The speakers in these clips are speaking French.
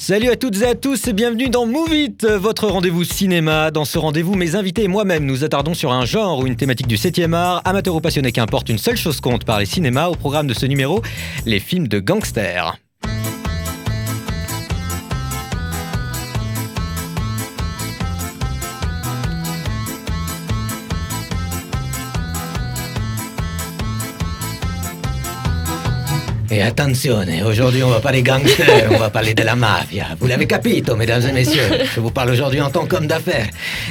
Salut à toutes et à tous et bienvenue dans Move It, votre rendez-vous cinéma. Dans ce rendez-vous, mes invités et moi-même nous attardons sur un genre ou une thématique du 7e art, amateur ou passionné qu'importe, une seule chose compte par les cinémas. Au programme de ce numéro, les films de gangsters. Et attention, aujourd'hui on va parler gangster, on va parler de la mafia. Vous l'avez capito, mesdames et messieurs. Je vous parle aujourd'hui en tant qu'homme d'affaires.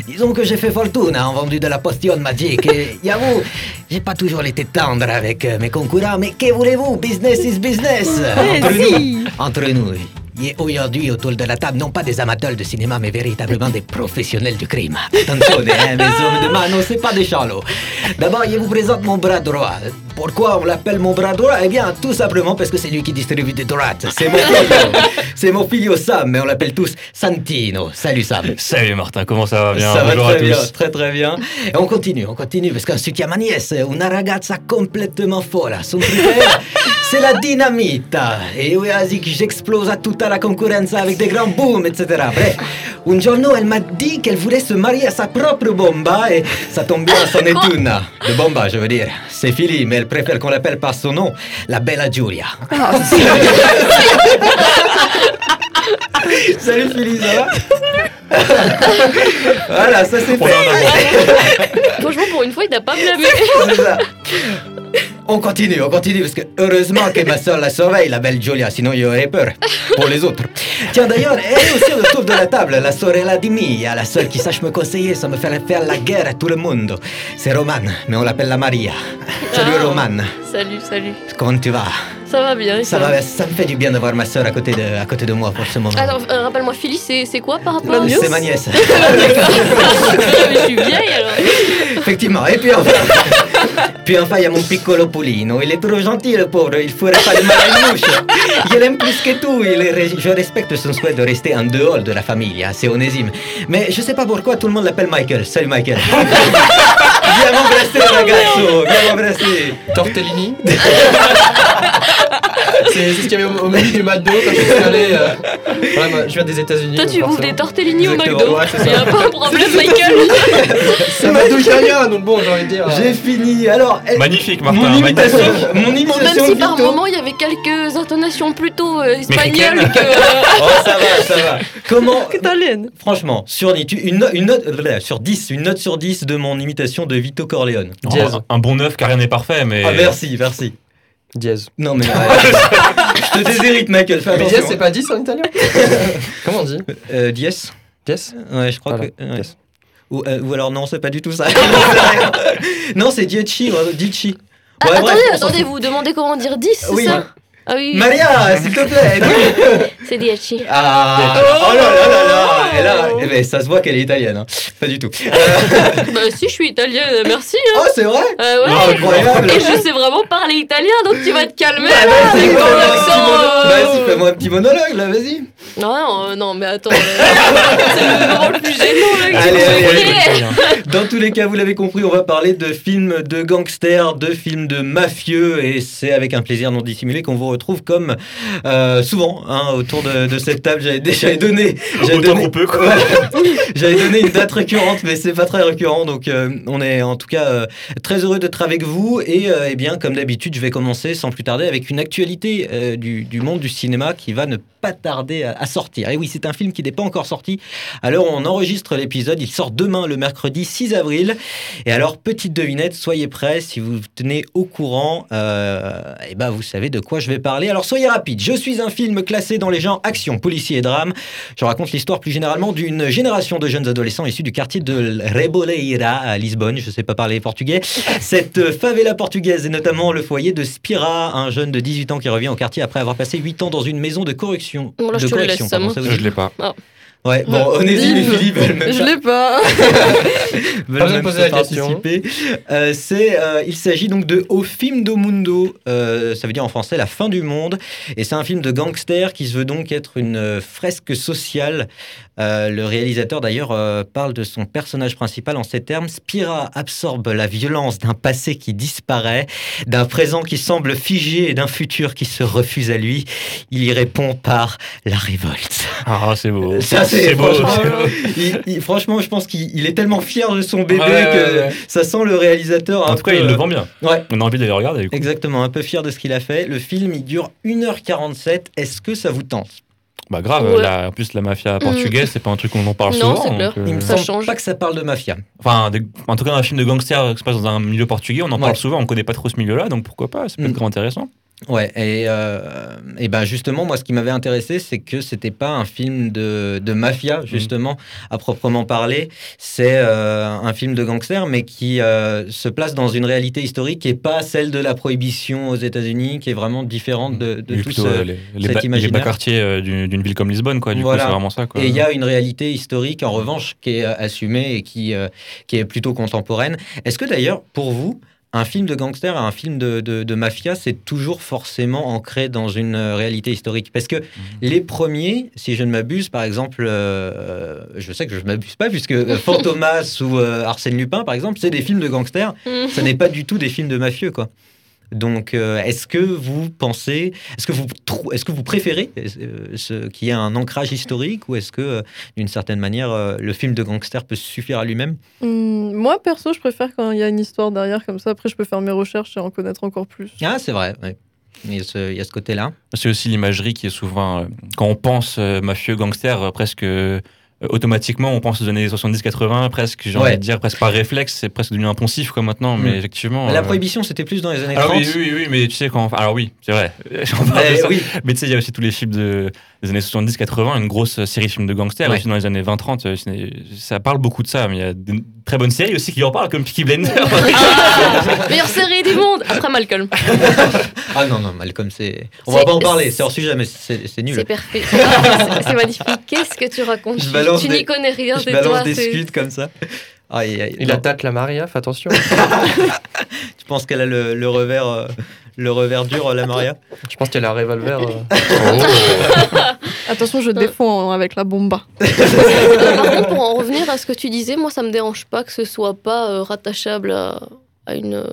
Disons que j'ai fait fortune en vendu de la potion magique. Et j'avoue, j'ai pas toujours été tendre avec euh, mes concurrents, mais que voulez-vous? Business is business. Entre nous, entre nous. Et aujourd'hui, autour de la table, non pas des amateurs de cinéma, mais véritablement des professionnels du crime. Attention, hein, mes hommes de mano, c'est pas des chalots. D'abord, je vous présente mon bras droit. Pourquoi on l'appelle mon bras droit? Eh bien, tout simplement parce que c'est lui qui distribue des droites. C'est mon filio. c'est mon filio Sam, mais on l'appelle tous Santino. Salut Sam. Salut Martin, comment ça va? Bien Ça va très à tous. bien, très très bien. Et on continue, on continue, parce qu'ensuite il y a ma nièce, una ragazza complètement folle. Son critère, c'est la dynamite. Et oui, que j'explose à toute la concurrence avec des grands booms, etc. Bref, un giorno, elle m'a dit qu'elle voulait se marier à sa propre bomba, et ça tombe bien, c'en est une. De bomba, je veux dire. C'est Philly, mais elle préfère qu'on l'appelle par son nom, la bella Giulia. Salut Philly, ça va? Voilà, ça c'est fait. Franchement, pour une fois, il n'a pas blâmé. On continue, on continue, parce que heureusement que ma soeur la surveille, la belle Giulia, sinon il y aurait peur pour les autres. Tiens, d'ailleurs, elle est aussi autour de la table, la sorella di Mia, la seule qui sache me conseiller sans me faire faire la guerre à tout le monde. C'est Romane, mais on l'appelle la Maria. Salut Ah. Romane, Salut, salut. comment tu vas? Ça va bien. ça, toi va, ça me fait du bien de voir ma soeur à côté de, à côté de moi pour ce moment. Alors, euh, rappelle-moi, Philly, c'est c'est quoi par rapport à C'est ma nièce. Je suis vieille alors. Effectivement. Et puis enfin, puis enfin, il y a mon piccolo Polino. Il est trop gentil, le pauvre. Il ferait pas de mal à une mouche. Je l'aime plus que tout. Il est ré- je respecte son souhait de rester en dehors de la famille. hein, C'est onésime. Mais je sais pas pourquoi tout le monde l'appelle Michael. Salut Michael. Viens m'embrasser, ragazzo. Viens m'embrasser. Tortellini? C'est ce qu'il y avait au, au menu du McDo quand je suis allé. euh, voilà, moi, je viens des États-Unis. Toi, tu ouvres des tortellini au McDo. ouais. Il y a pas un problème, Michael. C'est McDo italien, donc bon, j'ai envie de dire. euh, J'ai fini. Alors, Magnifique Martin, mon imitation, magnifique. mon Bon, même imitation si par moment il y avait quelques intonations plutôt euh, espagnoles que. euh, Oh, ça va, ça va. Comment Italienne. Franchement, sur, une, no- une note, sur 10, une note sur 10 de mon imitation de Vito Corleone. Oh, un bon neuf car rien n'est parfait, mais. Ah, merci, merci. Dièse. Non, mais. ouais. je te déshérite, Michael, fais Mais dièse, c'est pas 10 en italien Comment on dit Euh, dièse Dièse Ouais, je crois Voilà, que. ouais. Ou, euh, ou alors, non, c'est pas du tout ça. non, c'est Dieci, ouais, Dici. Ah, Ouais, attendez, bref, attendez, vous demandez comment dire 10, c'est Oui. ça Ah oui. Maria, s'il te plaît. c'est Diachi. Ah, oh là là là là. Et là, eh ben, ça se voit qu'elle est italienne. hein. Pas du tout. Bah si, je suis italienne, merci. Hein. oh, c'est vrai Euh, ouais. Ah, incroyable. Et je sais vraiment parler italien, donc tu vas te calmer Bah, là, avec ton fais-moi un petit accent. monologue. euh, Vas-y, fais-moi un petit monologue là, vas-y. Non, non, euh, non, mais attends. euh, c'est le moment le plus gênant là. que Allez, allez. Dans tous les cas, vous l'avez compris, on va parler de films de gangsters, de films de mafieux, et c'est avec un plaisir non dissimulé qu'on vous retrouve comme euh, souvent hein, autour de, de cette table. J'avais déjà donné, donné, qu'on peut, J'avais donné une date récurrente, mais c'est pas très récurrent, donc euh, on est en tout cas euh, très heureux d'être avec vous. Et euh, eh bien, comme d'habitude, je vais commencer sans plus tarder avec une actualité du, monde du cinéma qui va ne pas tarder à, sortir. Et oui, c'est un film qui n'est pas encore sorti. Où on enregistre l'épisode, il sort demain, le mercredi 6 avril. Et alors, petite devinette, soyez prêts, si vous tenez au courant, eh ben, vous savez de quoi je vais parler. Alors, soyez rapide. Je suis un film classé dans les genres action, policier et drame. Je raconte l'histoire plus généralement d'une génération de jeunes adolescents issus du quartier de Reboleira à Lisbonne. Je ne sais pas parler portugais. Cette favela portugaise est notamment le foyer de Spira, un jeune de 18 ans qui revient au quartier après avoir passé 8 ans dans une maison de correction. Bon, là, de correction, pardon, moi. ça vous Je dit l'ai pas. Ouais, bon. Onésime et. Philippe veulent même Je l'ai pas. veulent même poser pas la question. participer. Euh, c'est, euh, il s'agit donc de Au film do mundo, euh, ça veut dire en français la fin du monde, et c'est un film de gangster qui se veut donc être une euh, fresque sociale. Euh, le réalisateur d'ailleurs euh, parle de son personnage principal en ces termes Spira absorbe la violence d'un passé qui disparaît, d'un présent qui semble figé et d'un futur qui se refuse à lui. Il y répond par la révolte. Ah, c'est beau. Ça, c'est beau. franchement, c'est beau. il- il- franchement, je pense qu'il il est tellement fier de son bébé ouais, que ouais. ça sent le réalisateur. un En tout cas, peu, il euh, le vend bien. Ouais, On a envie d'aller le regarder. Du coup. exactement, un peu fier de ce qu'il a fait. Le film, il dure 1h47. Est-ce que ça vous tente? Bah grave, Ouais. la- en plus la mafia portugaise, c'est pas un truc qu'on en parle Non, souvent. c'est donc, euh, Il me Ça semble change. pas que ça parle de mafia. Enfin, en tout cas, un film de gangster qui se passe dans un milieu portugais, on en Ouais. parle souvent, on connaît pas trop ce milieu-là, donc pourquoi pas, ça peut Mm. être grave intéressant. Ouais, et, euh, et ben justement, moi, ce qui m'avait intéressé, c'est que c'était pas un film de, de mafia, justement, à proprement parler. C'est euh, un film de gangster, mais qui euh, se place dans une réalité historique qui est pas celle de la prohibition aux États-Unis, qui est vraiment différente de, de tout ce, les, les, cet bas- les bas quartiers d'une ville comme Lisbonne, quoi. Du Voilà. coup, c'est vraiment ça, quoi. Et il y a une réalité historique, en revanche, qui est assumée et qui, qui est plutôt contemporaine. Est-ce que d'ailleurs, pour vous, un film de gangster et un film de, de- de mafia, c'est toujours forcément ancré dans une euh, réalité historique Parce que les premiers, si je ne m'abuse, par exemple, euh, je sais que je ne m'abuse pas, puisque euh, Fantomas ou euh, Arsène Lupin, par exemple, c'est des films de gangsters, Mm. ça n'est pas du tout des films de mafieux, quoi. Donc, euh, est-ce que vous pensez, est-ce que vous, est-ce que vous préférez euh, ce, qu'il y ait un ancrage historique ou est-ce que, euh, d'une certaine manière, euh, le film de gangster peut suffire à lui-même? Hmm, moi, perso, je préfère quand il y a une histoire derrière, comme ça, après, je peux faire mes recherches et en connaître encore plus. Ah, c'est vrai. ouais. Il y a ce, il y a ce côté-là. C'est aussi l'imagerie qui est souvent, euh, quand on pense euh, mafieux, gangster, euh, presque euh, automatiquement, on pense aux années 70-80, presque, j'ai Ouais. envie de dire, presque par réflexe, c'est presque devenu impensif, quoi, maintenant, mais Mm. effectivement. La euh, prohibition, c'était plus dans les années Alors 30. oui, oui, oui, mais tu sais, quand. Alors oui, c'est vrai. Mais ça. oui, Mais tu sais, il y a aussi tous les films de, des années 70-80, une grosse série de films de gangsters, Ouais. aussi dans les années 20-30. euh, Ça parle beaucoup de ça, mais il y a de très bonnes séries aussi qui en parlent, comme Peaky Blender. Ah, meilleure série du monde après Malcolm. Ah non, non, Malcolm, c'est. On va pas en parler, c'est hors sujet, mais c'est c'est nul. C'est parfait. C'est magnifique. Qu'est-ce que tu racontes Je Tu- balance Tu des- n'y connais rien, Je c'est balance toi. des scuds comme ça. Aïe, aïe, Il non. attaque la Maria, fais attention. Tu penses qu'elle a le, le revers, euh, le revers dur, euh, la Maria Je pense qu'il y a un revolver. euh. Attention, je défends avec la bomba. Par contre, pour en revenir à ce que tu disais, moi, ça me dérange pas que ce soit pas euh, rattachable à, à une,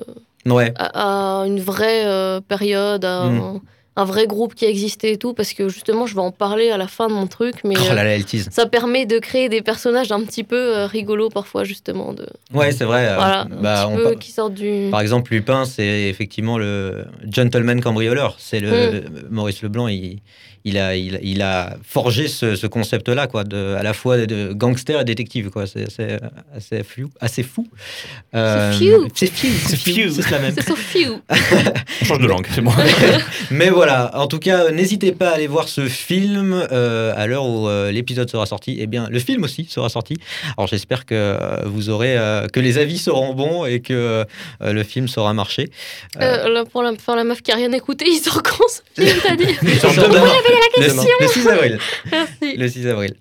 Ouais. à, à une vraie euh, période, à Mm. Un, vrai groupe qui existait et tout, parce que justement, je vais en parler à la fin de mon truc, mais Oh euh, là là, ça permet de créer des personnages un petit peu euh, rigolos parfois, justement, de, Ouais, c'est vrai. euh, bah, on peu par- qui sortent du... Par exemple, Lupin, c'est effectivement le gentleman cambrioleur. C'est le Maurice Leblanc. Il, il a, il, il a forgé ce, ce concept-là, quoi, de, à la fois de gangster et détective, quoi. C'est assez fou, assez fou. Euh, C'est few. C'est few, c'est few, c'est cela même. C'est so few. On change de langue, c'est bon. Mais voilà, en tout cas, n'hésitez pas à aller voir ce film euh, à l'heure où euh, l'épisode sera sorti. Eh bien, le film aussi sera sorti. Alors, j'espère que euh, vous aurez, euh, que les avis seront bons et que euh, le film saura marcher. Euh, là, pour la, la meuf qui a rien écouté, ils sont cons. T'as dit. Le, six- le 6 avril. Merci. Le 6 avril.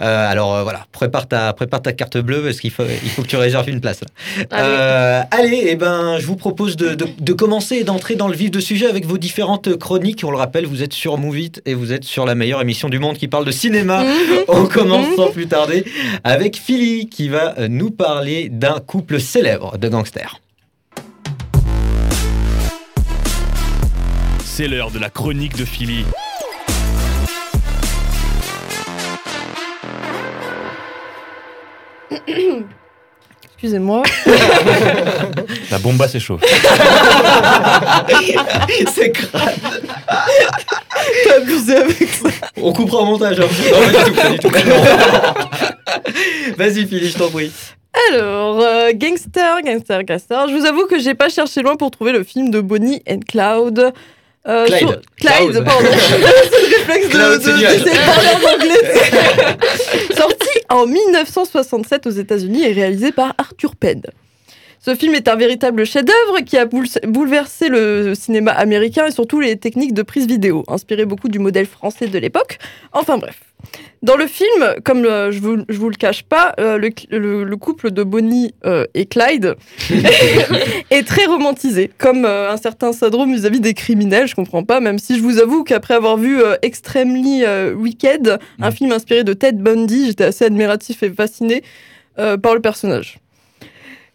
Euh, alors euh, voilà, prépare ta, prépare ta carte bleue parce qu'il faut, il faut que tu réserves une place. là. Allez. Euh, allez, eh ben, je vous propose de, de- de commencer et d'entrer dans le vif de sujet avec vos différentes chroniques. On le rappelle, vous êtes sur Move It et vous êtes sur la meilleure émission du monde qui parle de cinéma. On commence sans plus tarder avec Philly qui va nous parler d'un couple célèbre de gangsters. C'est l'heure de la chronique de Philly. Excusez-moi. La bomba s'échauffe. C'est grave. T'as abusé avec ça. On coupera au montage. hein. Non, pas du tout, pas du tout. Vas-y, Philly, je t'en prie. Alors, euh, Gangster, Gangster, Gangster. Je vous avoue que j'ai pas cherché loin pour trouver le film de Bonnie and Cloud. Euh, Clyde. sur- Clyde, Cloud. pardon. c'est le réflexe de, Cloud, de, de en anglais. Sorti en 1967 aux États-Unis et réalisé par Arthur Penn. Ce film est un véritable chef-d'œuvre qui a boule- bouleversé le cinéma américain et surtout les techniques de prise vidéo, inspiré beaucoup du modèle français de l'époque. Enfin bref. Dans le film, comme euh, je vous, je vous le cache pas, euh, le, le- le couple de Bonnie euh, et Clyde est très romantisé, comme euh, un certain syndrome vis-à-vis des criminels. Je comprends pas, même si je vous avoue qu'après avoir vu Extremely Wicked, un film inspiré de Ted Bundy, j'étais assez admiratif et fasciné par le personnage.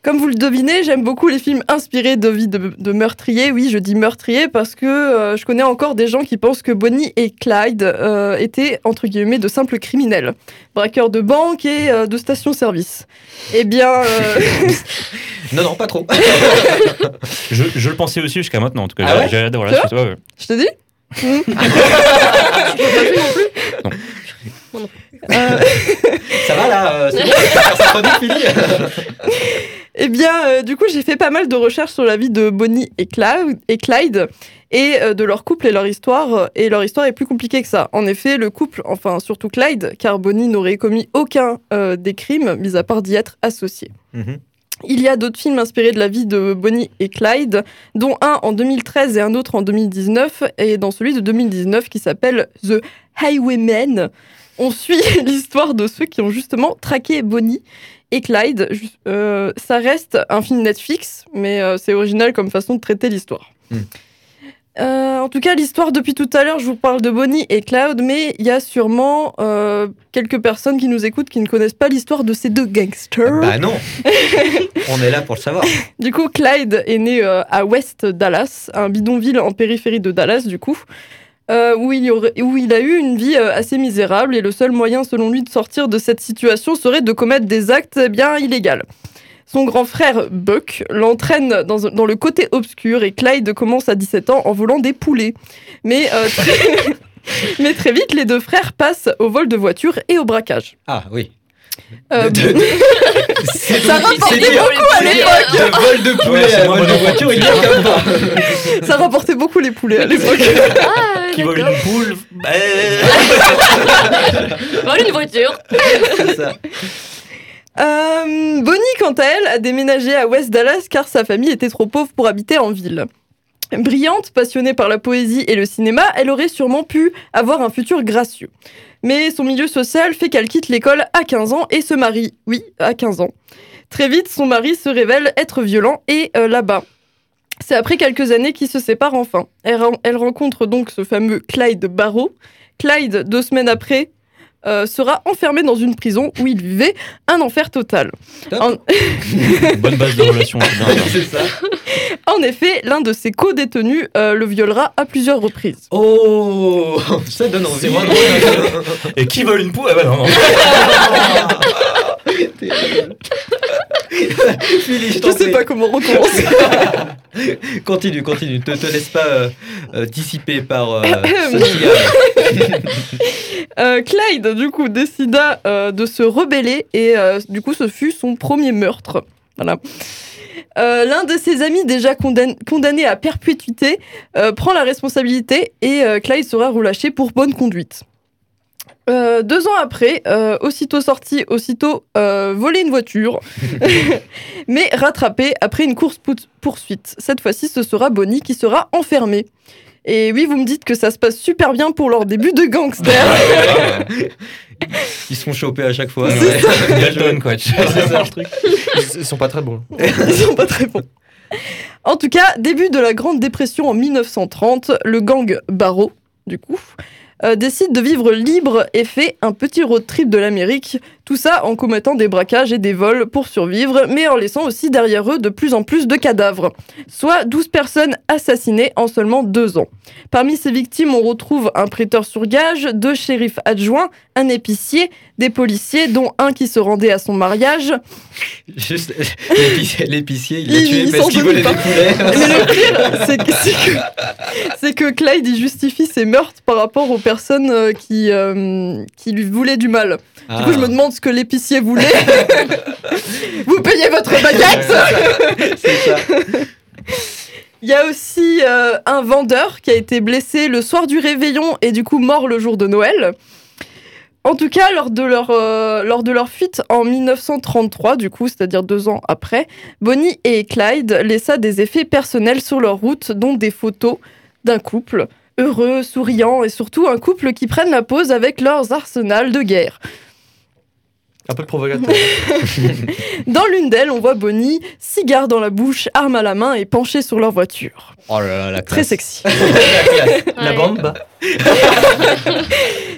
Comme vous le devinez, j'aime beaucoup les films inspirés de vie de, de meurtriers. Oui, je dis meurtriers parce que euh, je connais encore des gens qui pensent que Bonnie et Clyde euh, étaient, entre guillemets, de simples criminels. Braqueurs de banque et euh, de stations-service. Eh bien, euh, Non, non, pas trop. Je, je le pensais aussi jusqu'à maintenant, en tout cas. Ah ouais Tu la suite. ouais, je te dis Hmm. Euh, Ça va là euh, C'est bon Eh bien, euh, du coup, j'ai fait pas mal de recherches sur la vie de Bonnie et Clyde, et, Clyde, et euh, de leur couple et leur histoire. euh, Et leur histoire est plus compliquée que ça. En effet, le couple, enfin surtout Clyde, car Bonnie n'aurait commis aucun euh, des crimes, mis à part d'y être associé. Mhm. Il y a d'autres films inspirés de la vie de Bonnie et Clyde, dont un en 2013 et un autre en 2019, et dans celui de 2019 qui s'appelle The Highwaymen, on suit l'histoire de ceux qui ont justement traqué Bonnie et Clyde. Euh, ça reste un film Netflix, mais euh, c'est original comme façon de traiter l'histoire. Hmm. Euh, en tout cas, l'histoire depuis tout à l'heure, je vous parle de Bonnie et Clyde, mais il y a sûrement euh, quelques personnes qui nous écoutent qui ne connaissent pas l'histoire de ces deux gangsters. Bah non On est là pour le savoir. Du coup, Clyde est né euh, à West Dallas, un bidonville en périphérie de Dallas, du coup, euh, où, il a eu une vie euh, assez misérable et le seul moyen, selon lui, de sortir de cette situation serait de commettre des actes eh bien illégaux. Son grand frère, Buck, l'entraîne dans, le côté obscur et Clyde commence à 17 ans en volant des poulets. Mais, euh, très... Mais très vite, les deux frères passent au vol de voiture et au braquage. Ah oui. Euh, De- de- c'est Ça rapportait dire- beaucoup à l'époque. Vol de poulet à vol de voiture, il y a comme pas. ça rapportait beaucoup les poulets à l'époque. Ah, Qui vole une poule bah, Voilà une voiture. C'est ça. Euh, Bonnie, quant à elle, a déménagé à West Dallas car sa famille était trop pauvre pour habiter en ville. Brillante, passionnée par la poésie et le cinéma, elle aurait sûrement pu avoir un futur gracieux. Mais son milieu social fait qu'elle quitte l'école à 15 ans et se marie. Oui, à 15 ans. Très vite, son mari se révèle être violent et euh, là-bas. C'est après quelques années qu'ils se séparent enfin. Elle, ren- elle rencontre donc ce fameux Clyde Barrow. Clyde, deux semaines après, euh, sera enfermé dans une prison où il vivait un enfer total. En, Bonne base de relation. ça. en effet, l'un de ses co-détenus euh, le violera à plusieurs reprises. Oh Ça donne envie. C'est moins drôle. Et qui vole une poule? Ah bah non, non. Je Je sais pas comment recommencer. Continue, continue. Te, te laisse pas euh, euh, dissiper par euh, ce. Euh, Clyde, du coup, décida de se rebeller et du coup, ce fut son premier meurtre. Voilà. L'un de ses amis, déjà condamn- condamné à perpétuité, prend la responsabilité et Clyde sera relâché pour bonne conduite. Euh, deux ans après, euh, aussitôt sorti, aussitôt euh, volé une voiture, mais rattrapé après une course poursuite. Cette fois-ci, ce sera Bonnie qui sera enfermée. Et oui, vous me dites que ça se passe super bien pour leur début de gangster. Ils se font choper à chaque fois. Ouais. Quoi. Ils sont pas très bons. Ils sont pas très bons. En tout cas, début de la Grande Dépression en 1930, le gang Barrow, du coup, euh, décide de vivre libre et fait un petit road trip de l'Amérique, tout ça en commettant des braquages et des vols pour survivre, mais en laissant aussi derrière eux de plus en plus de cadavres, soit 12 personnes assassinées en seulement deux ans. Parmi ces victimes, on retrouve un prêteur sur gage, deux shérifs adjoints, un épicier, des policiers, dont un qui se rendait à son mariage, Juste l'épicier, il l'a tué il parce qu'il volait des poulets. Mais le pire, c'est que, Clyde il justifie ses meurtres par rapport aux personnes euh, qui, euh, qui lui voulaient du mal. Du coup, je me demande ce que l'épicier voulait. Vous payez votre baguette C'est ça. Il y a aussi euh, un vendeur qui a été blessé le soir du réveillon et du coup mort le jour de Noël. En tout cas, lors de leur, euh, lors de leur fuite en 1933, du coup, c'est-à-dire deux ans après, Bonnie et Clyde laissa des effets personnels sur leur route, dont des photos d'un couple heureux, souriants et surtout un couple qui prennent la pause avec leurs arsenals de guerre. Un peu provocateur. Dans l'une d'elles, on voit Bonnie, cigare dans la bouche, arme à la main et penchée sur leur voiture. Oh là là, la Très sexy. la classe. La Ouais. bombe.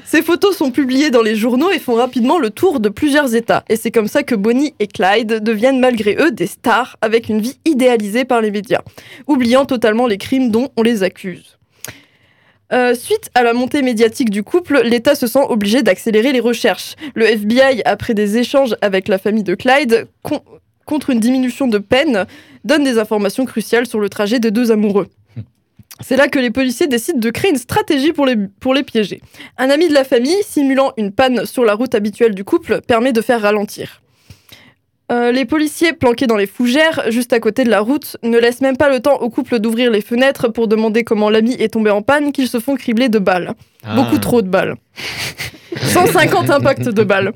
Ces photos sont publiées dans les journaux et font rapidement le tour de plusieurs États. Et c'est comme ça que Bonnie et Clyde deviennent malgré eux des stars avec une vie idéalisée par les médias, oubliant totalement les crimes dont on les accuse. Euh, suite à la montée médiatique du couple, l'État se sent obligé d'accélérer les recherches. Le FBI, après des échanges avec la famille de Clyde, con- contre une diminution de peine, donne des informations cruciales sur le trajet des deux amoureux. C'est là que les policiers décident de créer une stratégie pour les piéger. Un ami de la famille, simulant une panne sur la route habituelle du couple, permet de faire ralentir. Euh, les policiers planqués dans les fougères, juste à côté de la route, ne laissent même pas le temps au couple d'ouvrir les fenêtres pour demander comment l'ami est tombé en panne qu'ils se font cribler de balles. Ah. Beaucoup trop de balles. 150 impacts de balles.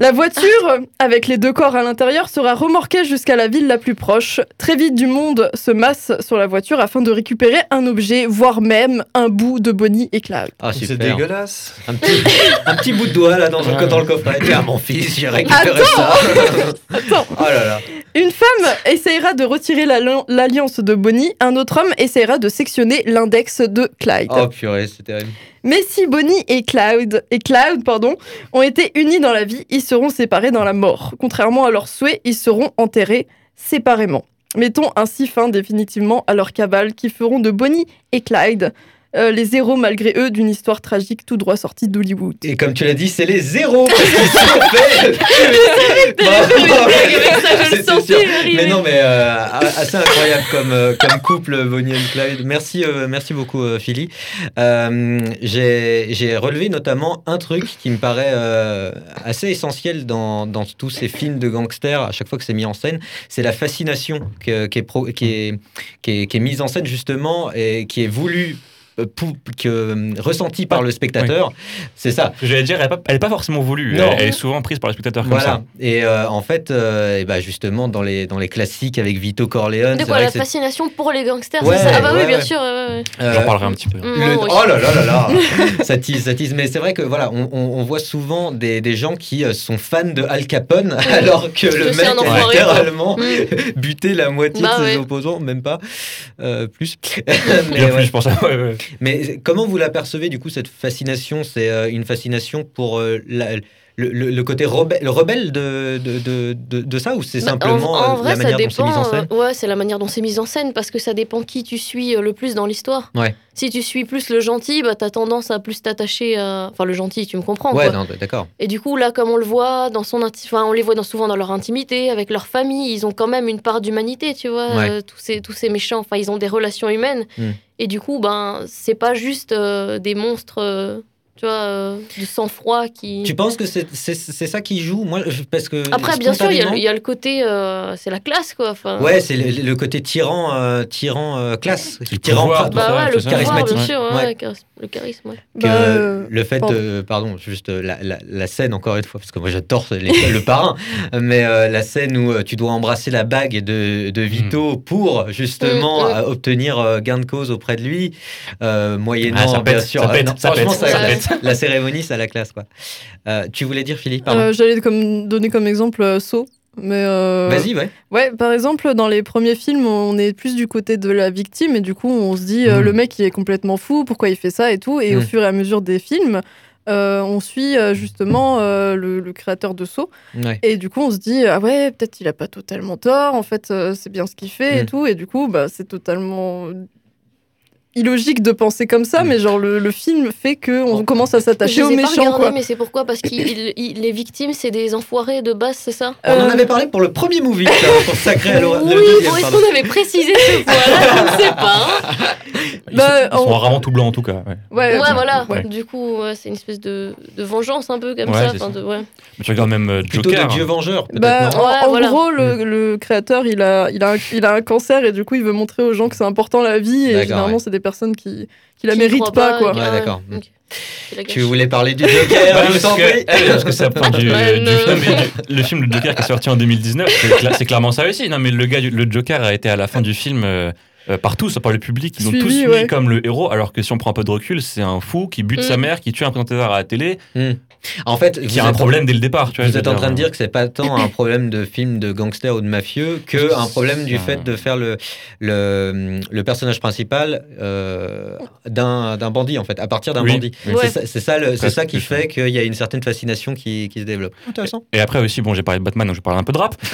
La voiture, avec les deux corps à l'intérieur, sera remorquée jusqu'à la ville la plus proche. Très vite, du monde se masse sur la voiture afin de récupérer un objet, voire même un bout de Bonnie et Clyde. Ah, C'est dégueulasse. Un petit, un petit bout de doigt là dans, dans le coffret. Tiens, mon fils, j'ai récupéré ça. Attends. Oh là là. Une femme essayera de retirer la- l'alliance de Bonnie, un autre homme essayera de sectionner l'index de Clyde. Oh purée, c'est terrible. Mais si Bonnie et Cloud, et Cloud pardon, ont été unis dans la vie, ils seront séparés dans la mort. Contrairement à leurs souhaits, ils seront enterrés séparément. Mettons ainsi fin définitivement à leur cabale qui feront de Bonnie et Clyde euh, les héros malgré eux d'une histoire tragique tout droit sortie d'Hollywood. Et comme tu l'as dit, c'est les zéros parce qu'ils se sont. C'était sûr. Mais non, mais euh, assez incroyable comme, euh, comme couple, Bonnie et Clyde. Merci, euh, merci beaucoup, euh, Philly. J'ai relevé notamment un truc qui me paraît assez essentiel dans, dans tous ces films de gangsters, à chaque fois que c'est mis en scène, c'est la fascination qui, est qui, est, qui, est, qui est mise en scène justement et qui est voulue. Euh, que, euh, ressentie par le spectateur, c'est ça. Que j'allais dire, elle n'est pas, elle est pas forcément voulue. Non. Elle, elle est souvent prise par le spectateur comme Voilà. ça. Et euh, en fait, euh, et bah justement, dans les, dans les classiques avec Vito Corleone, De c'est quoi la fascination pour les gangsters Ouais, c'est ça? Ah bah ouais, oui, bien ouais. sûr. euh, J'en parlerai un petit peu. Mm, le-. Oh là là là là Ça tease, ça tease. Mais c'est vrai que voilà, on, on- on voit souvent des, des gens qui sont fans de Al Capone, alors que le mec a littéralement Mm. buté la moitié Bah de ses ouais. opposants, même pas, euh, plus. Bien plus, je pense. Ouais, ouais. Mais comment vous l'apercevez du coup cette fascination? C'est euh, une fascination pour euh, la- le, le- le côté rebelle, le rebelle de, de, de, de- ça ou c'est Bah, simplement en, en euh, vrai, la ça manière dont c'est mis en scène? ouais, c'est la manière dont c'est mis en scène parce que ça dépend qui tu suis le plus dans l'histoire. Ouais. Si tu suis plus le gentil, bah t'as tendance à plus t'attacher à. Enfin, le gentil, tu me comprends. Ouais, d'accord. Et du coup, là, comme on le voit dans son, inti- enfin, on les voit dans, souvent dans leur intimité, avec leur famille, ils ont quand même une part d'humanité, tu vois. Ouais. euh, tous ces tous ces méchants, enfin, ils ont des relations humaines. Mm. Et du coup, ben, c'est pas juste euh, des monstres, euh, tu vois, euh, du sang-froid qui. Tu penses que c'est c'est- c'est ça qui joue? Moi, parce que Après, bien sûr, il y, a le- spontanément- il y a le côté, euh, c'est la classe, quoi. Enfin, Ouais, c'est le, le côté tyran, euh, tyran euh, classe, Le tyran pouvoir, Bah ça, ouais, le Charismatique. bien sûr, ouais, Ouais. ouais, charis- le charisme, ouais. que Bah, euh, le fait pardon. de pardon juste la, la, la scène encore une fois parce que moi j'adore les- le parrain mais euh, la scène où tu dois embrasser la bague de, de Vito pour justement Mm, mm. euh, obtenir gain de cause auprès de lui euh, moyennant Ah, ça bien pète, sûr ça euh, pète, non, ça franchement pète, ça- ça la- pète. la cérémonie ça a la classe quoi Euh, tu voulais dire Philippe Euh, J'allais comme donner comme exemple euh, Saw. Mais euh, vas-y ouais Ouais, par exemple, dans les premiers films, on est plus du côté de la victime et du coup, on se dit euh, Mm. le mec il est complètement fou, pourquoi il fait ça et tout. Et au Mm. fur et à mesure des films, euh, on suit justement euh, le, le créateur de ouais et du coup, on se dit ah ouais, peut-être il a pas totalement tort. En fait, euh, c'est bien ce qu'il fait et Mm. tout. Et du coup, bah c'est totalement illogique de penser comme ça, Mm. mais genre le, le film fait que on commence à s'attacher aux méchants regardés, quoi. mais c'est pourquoi? Parce que les victimes, c'est des enfoirés de base, c'est ça? On en Euh, avait parlé pour le premier movie là, consacré à l'horreur Oui, bon, est-ce qu'on avait précisé ce point-là? Je ne sais pas. hein. Ils, Bah, sont, ils sont rarement tout blancs en tout cas. Ouais. Ouais, Ouais, voilà. ouais. Du coup, ouais, c'est une espèce de, de vengeance un peu comme Ouais, ça. ça. de- ouais. Mais tu regardes même euh, plutôt Joker. de Dieu vengeur Bah, non? en, Ouais, en voilà. gros, le, le créateur, il a, il, a un, il a un cancer et du coup, il veut montrer aux gens que c'est important la vie. Et généralement, c'est des personnes qui, qui la Qui méritent pas, quoi. Ouais, d'accord. tu voulais parler du Joker Bah, je parce, que, parce que ça part du, Ouais, du- du- le film Le Joker qui est sorti en 2019, c'est cla- c'est clairement ça aussi. Non, mais le gars, le Joker a été à la fin du film euh, euh, par tous, par le public. Ils l'ont tous suivi ouais. comme le héros, alors que si on prend un peu de recul, c'est un fou qui bute Mm. sa mère, qui tue un présentateur à la télé, En fait, qui vous a un problème dès le départ. Tu vois, Vous êtes en train de dire euh, que c'est pas tant un problème de film de gangster ou de mafieux que un problème du fait de faire le, le, le personnage principal euh, d'un d'un bandit, en fait, à partir d'un Oui. bandit. Oui. Ouais. C'est ça- C'est ça, qui fait qu'il y a une certaine fascination qui, qui se développe. Intéressant. Et après aussi, bon, j'ai parlé de Batman, donc je parle un peu de rap.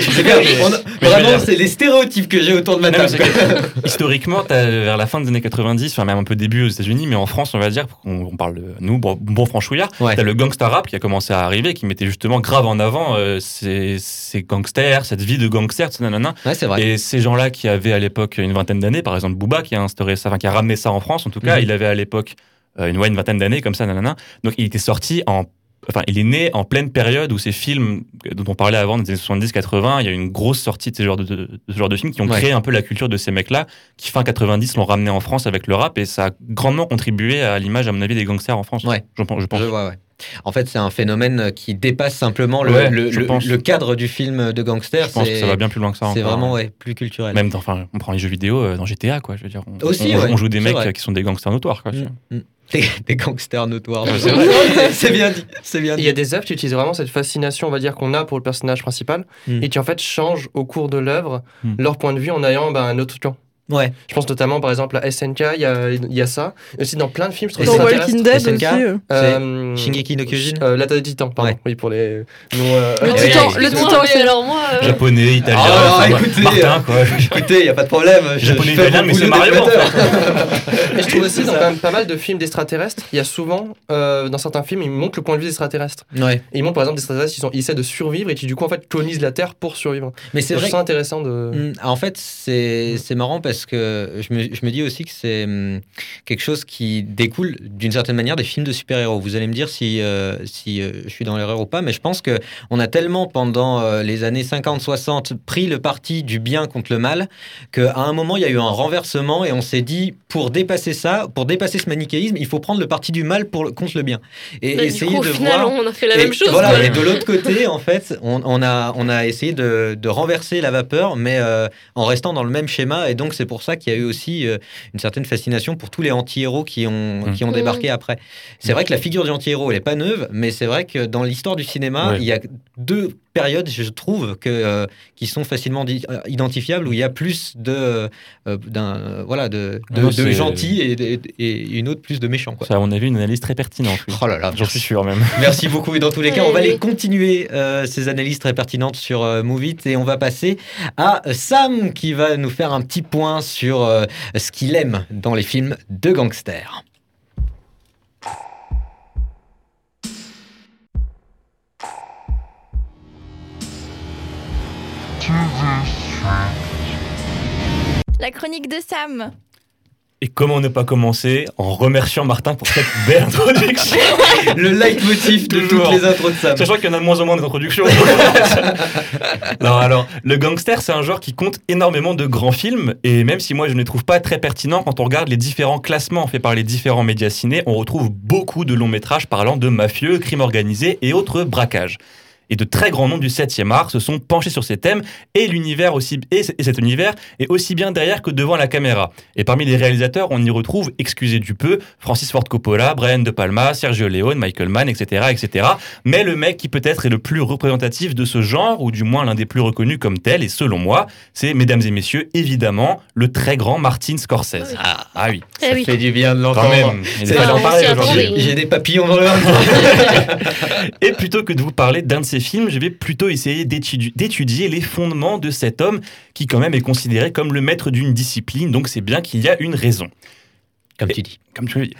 C'est vraiment, dire- c'est les stéréotypes que j'ai autour de ma table. historiquement, vers la fin des années 90, enfin même un peu début aux États-Unis, mais en France, on va dire, on, on parle de nous, bon, bon franchouillard, Ouais. t'as le gangsta rap qui a commencé à arriver, qui mettait justement grave en avant euh, ces, ces gangsters, cette vie de gangster, nanana. Ouais, c'est vrai. Et ces gens-là qui avaient à l'époque une vingtaine d'années, par exemple Booba qui a instauré ça, enfin qui a ramené ça en France, en tout cas, Mhm. il avait à l'époque euh, une, ouais, une vingtaine d'années comme ça, nanana. Donc il était sorti en Enfin, il est né en pleine période où ces films dont on parlait avant, des années 70-80, il y a eu une grosse sortie de ce genre de, de- de ce genre de films qui ont Ouais. créé un peu la culture de ces mecs-là, qui fin 90 l'ont ramené en France avec le rap, et ça a grandement contribué à l'image, à mon avis, des gangsters en France. Ouais. Je pense. Je pense. Je vois, ouais. En fait, c'est un phénomène qui dépasse simplement le, Ouais, le, je le- pense. le cadre du film de gangster. Je pense que ça va bien plus loin que ça. C'est vraiment ouais, plus culturel. Même dans, enfin, on prend les jeux vidéo euh, dans GTA, quoi. Je veux dire, on, Aussi, on, ouais, on joue des mecs vrai. qui sont des gangsters notoires, quoi. Mm. Des, des gangsters notoires. C'est bien dit. C'est bien Il y a des œuvres qui utilisent vraiment cette fascination, on va dire, qu'on a pour le personnage principal Mm. et qui en fait changent au cours de l'œuvre Mm. leur point de vue en ayant ben, un autre camp. Ouais. Je pense notamment par exemple à SNK, il y a, il y a ça. Et aussi dans plein de films, je trouve Et Dans. Walking Dead SNK, aussi. euh. Euh, Shingeki no Kyojin euh, L'attaque des titans, pardon. Ouais. Oui, pour les. euh, Le euh, titan- le titan, c'est- alors moi. euh, Japonais, italien, Ah, enfin, écoutez, Martin, quoi. Écoutez, il n'y a pas de problème. Japonais, italien, mais c'est Mario. Et je trouve aussi dans ça. quand même pas mal de films d'extraterrestres, il y a souvent, euh, dans certains films, ils montrent le point de vue des extraterrestres. Ouais. Et ils montrent par exemple des extraterrestres qui sont, ils essaient de survivre et qui du coup en fait colonisent la Terre pour survivre. Mais c'est vrai trouve ça intéressant de. Mm, En fait, c'est c'est marrant parce que je me, je me dis aussi que c'est hum, quelque chose qui découle d'une certaine manière des films de super-héros. Vous allez me dire si, euh, si euh, je suis dans l'erreur ou pas, mais je pense que on a tellement pendant euh, les années 50-60 pris le parti du bien contre le mal qu'à un moment il y a eu un renversement et on s'est dit pour dépasser ça, pour dépasser ce manichéisme, il faut prendre le parti du mal pour contre le bien et bah, essayer coup, de final, voir. on a fait la Et même chose. Voilà, et de l'autre côté, en fait, on, on a, on a essayé de, de renverser la vapeur, mais euh, en restant dans le même schéma. Et donc, c'est pour ça qu'il y a eu aussi euh, une certaine fascination pour tous les anti-héros qui ont, Mm. qui ont débarqué après. C'est vrai que la figure du anti-héros, elle n'est pas neuve, mais c'est vrai que dans l'histoire du cinéma, Ouais. il y a deux périodes, je trouve, que, euh, qui sont facilement euh, identifiables, où il y a plus de, euh, d'un, voilà, de, de, Non, de c'est- gentils et, et- et une autre plus de méchants. Quoi. Ça, à mon avis, une analyse très pertinente. oui. Oh là là, J'en suis sûr même. Merci beaucoup. Et dans tous les cas, on va aller continuer euh, ces analyses très pertinentes sur euh, Move It et on va passer à Sam qui va nous faire un petit point sur euh, ce qu'il aime dans les films de gangsters. La chronique de Sam. Et comment ne pas commencer en remerciant Martin pour cette belle introduction Le leitmotiv de toutes les intros de Sam. Sachant qu'il y en a de moins en moins d'introductions. non, alors, le gangster, c'est un genre qui compte énormément de grands films, et même si moi je ne les trouve pas très pertinents, quand on regarde les différents classements faits par les différents médias ciné, on retrouve beaucoup de longs métrages parlant de mafieux, crimes organisés et autres braquages. Et de très grands noms du 7e art se sont penchés sur ces thèmes, et l'univers aussi, et cet univers est aussi bien derrière que devant la caméra. Et parmi les réalisateurs, on y retrouve, excusez du peu, Francis Ford Coppola, Brian De Palma, Sergio Leone, Michael Mann, etc., etc. Mais le mec qui peut-être est le plus représentatif de ce genre, ou du moins l'un des plus reconnus comme tel, et selon moi, c'est, mesdames et messieurs, évidemment, le très grand Martin Scorsese. Ah, Ah oui, Eh ça oui. fait du bien de l'entendre. J'ai des papillons dans le ventre. Et plutôt que de vous parler d'un de ces films, je vais plutôt essayer d'étudi- d'étudier les fondements de cet homme qui quand même est considéré comme le maître d'une discipline, donc c'est bien qu'il y a une raison. Comme tu dis. Comme tu le dis.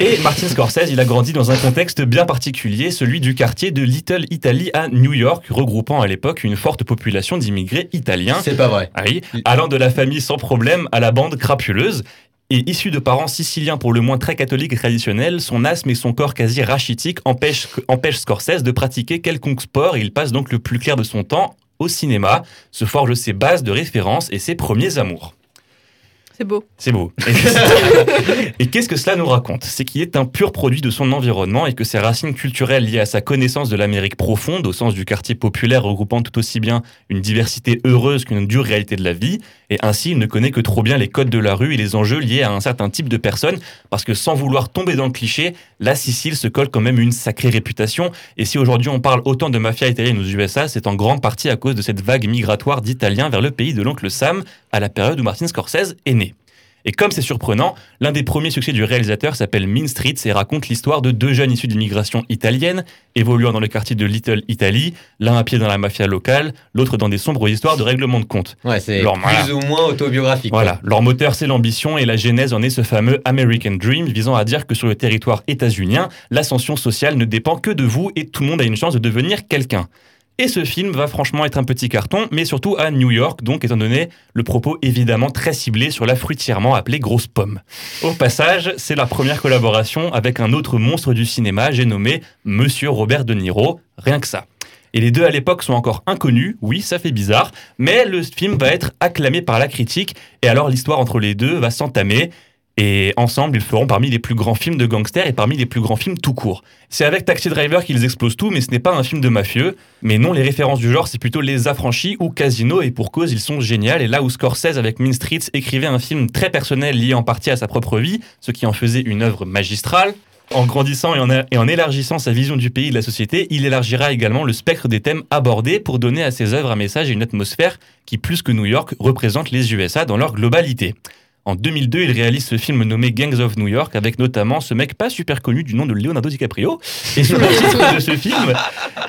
Et Martin Scorsese, il a grandi dans un contexte bien particulier, celui du quartier de Little Italy à New York, regroupant à l'époque une forte population d'immigrés italiens. C'est pas vrai. Ah oui, allant de la famille sans problème à la bande crapuleuse. Et issu de parents siciliens pour le moins très catholiques et traditionnels, son asthme et son corps quasi rachitique empêchent, empêchent Scorsese de pratiquer quelconque sport et il passe donc le plus clair de son temps au cinéma, se forge ses bases de référence et ses premiers amours. C'est beau. C'est beau. Et qu'est-ce que cela nous raconte? C'est qu'il est un pur produit de son environnement et que ses racines culturelles liées à sa connaissance de l'Amérique profonde, au sens du quartier populaire regroupant tout aussi bien une diversité heureuse qu'une dure réalité de la vie, et ainsi il ne connaît que trop bien les codes de la rue et les enjeux liés à un certain type de personnes, parce que sans vouloir tomber dans le cliché, la Sicile se colle quand même une sacrée réputation, et si aujourd'hui on parle autant de mafia italienne aux USA, c'est en grande partie à cause de cette vague migratoire d'Italiens vers le pays de l'oncle Sam, à la période où Martin Scorsese est né. Et comme c'est surprenant, l'un des premiers succès du réalisateur s'appelle Mean Streets et raconte l'histoire de deux jeunes issus d'immigration italienne, évoluant dans le quartier de Little Italy, l'un à pied dans la mafia locale, l'autre dans des sombres histoires de règlement de compte. Ouais, c'est Alors, voilà. plus ou moins autobiographique. Voilà, leur moteur c'est l'ambition et la genèse en est ce fameux American Dream visant à dire que sur le territoire états-unien, l'ascension sociale ne dépend que de vous et tout le monde a une chance de devenir quelqu'un. Et ce film va franchement être un petit carton, mais surtout à New York, donc étant donné le propos évidemment très ciblé sur la fruitièrement appelée grosse pomme. Au passage, c'est la première collaboration avec un autre monstre du cinéma, j'ai nommé Monsieur Robert De Niro, rien que ça. Et les deux à l'époque sont encore inconnus, oui, ça fait bizarre, mais le film va être acclamé par la critique, et alors l'histoire entre les deux va s'entamer, et ensemble, ils feront parmi les plus grands films de gangsters et parmi les plus grands films tout court. C'est avec Taxi Driver qu'ils explosent tout, mais ce n'est pas un film de mafieux. Mais non, les références du genre, c'est plutôt Les Affranchis ou Casino, et pour cause, ils sont géniaux. Et là où Scorsese, avec Mean Streets, écrivait un film très personnel lié en partie à sa propre vie, ce qui en faisait une œuvre magistrale, en grandissant et en, et en élargissant sa vision du pays et de la société, il élargira également le spectre des thèmes abordés pour donner à ses œuvres un message et une atmosphère qui, plus que New York, représentent les USA dans leur globalité. En 2002, il réalise ce film nommé Gangs of New York avec notamment ce mec pas super connu du nom de Leonardo DiCaprio. Et sous le titre de ce film,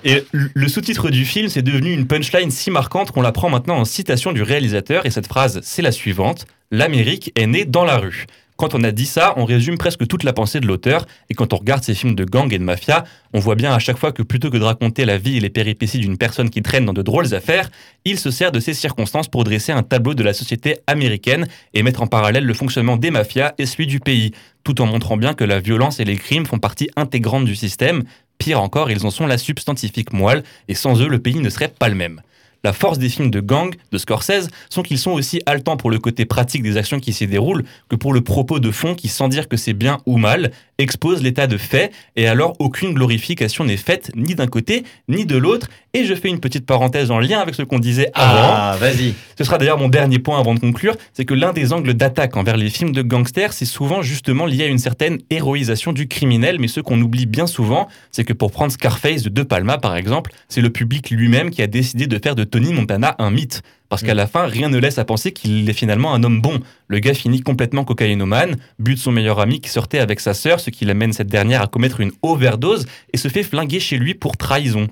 et le sous-titre du film, c'est devenu une punchline si marquante qu'on la prend maintenant en citation du réalisateur. Et cette phrase, c'est la suivante L'Amérique est née dans la rue. Quand on a dit ça, on résume presque toute la pensée de l'auteur, et quand on regarde ces films de gang et de mafia, on voit bien à chaque fois que plutôt que de raconter la vie et les péripéties d'une personne qui traîne dans de drôles affaires, il se sert de ces circonstances pour dresser un tableau de la société américaine et mettre en parallèle le fonctionnement des mafias et celui du pays, tout en montrant bien que la violence et les crimes font partie intégrante du système. Pire encore, ils en sont la substantifique moelle, et sans eux, le pays ne serait pas le même. La force des films de gang de Scorsese sont qu'ils sont aussi haletants pour le côté pratique des actions qui s'y déroulent que pour le propos de fond qui, sans dire que c'est bien ou mal, expose l'état de fait et alors aucune glorification n'est faite ni d'un côté ni de l'autre. Et je fais une petite parenthèse en lien avec ce qu'on disait avant. Ah, vas-y. Ce sera d'ailleurs mon dernier point avant de conclure, c'est que l'un des angles d'attaque envers les films de gangsters, c'est souvent justement lié à une certaine héroïsation du criminel, mais ce qu'on oublie bien souvent, c'est que pour prendre Scarface de De Palma par exemple, c'est le public lui-même qui a décidé de faire de Tony Montana un mythe. Parce qu'à la fin, rien ne laisse à penser qu'il est finalement un homme bon. Le gars finit complètement cocaïnomane, bute son meilleur ami qui sortait avec sa sœur, ce qui l'amène cette dernière à commettre une overdose et se fait flinguer chez lui pour trahison.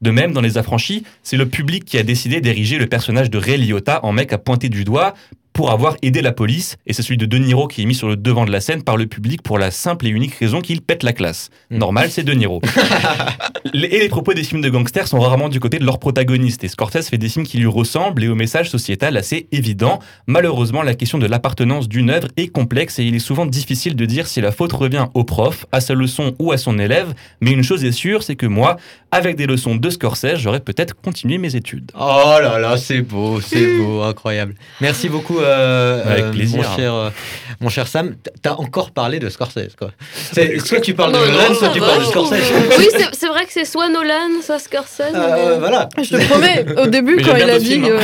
De même, dans Les Affranchis, c'est le public qui a décidé d'ériger le personnage de Ray Liotta en mec à pointer du doigt pour avoir aidé la police, et c'est celui de De Niro qui est mis sur le devant de la scène par le public pour la simple et unique raison qu'il pète la classe. Mm. Normal, c'est De Niro. Et les propos des films de gangsters sont rarement du côté de leurs protagonistes, et Scorsese fait des films qui lui ressemblent et au message sociétal assez évident. Malheureusement, la question de l'appartenance d'une œuvre est complexe et il est souvent difficile de dire si la faute revient au prof, à sa leçon ou à son élève, mais une chose est sûre, c'est que moi, avec des leçons de Scorsese, j'aurais peut-être continué mes études. Oh là là, c'est beau, c'est beau, incroyable. Merci beaucoup, euh, Avec euh, plaisir. mon cher, euh, mon cher Sam. T'as encore parlé de Scorsese, quoi. C'est- Soit tu parles de non, Nolan, soit tu parles de Scorsese. Oui, c'est- c'est vrai que c'est soit Nolan, soit Scorsese. Euh, mais- voilà. Je te promets, au début, Mais quand il a dit. film, euh,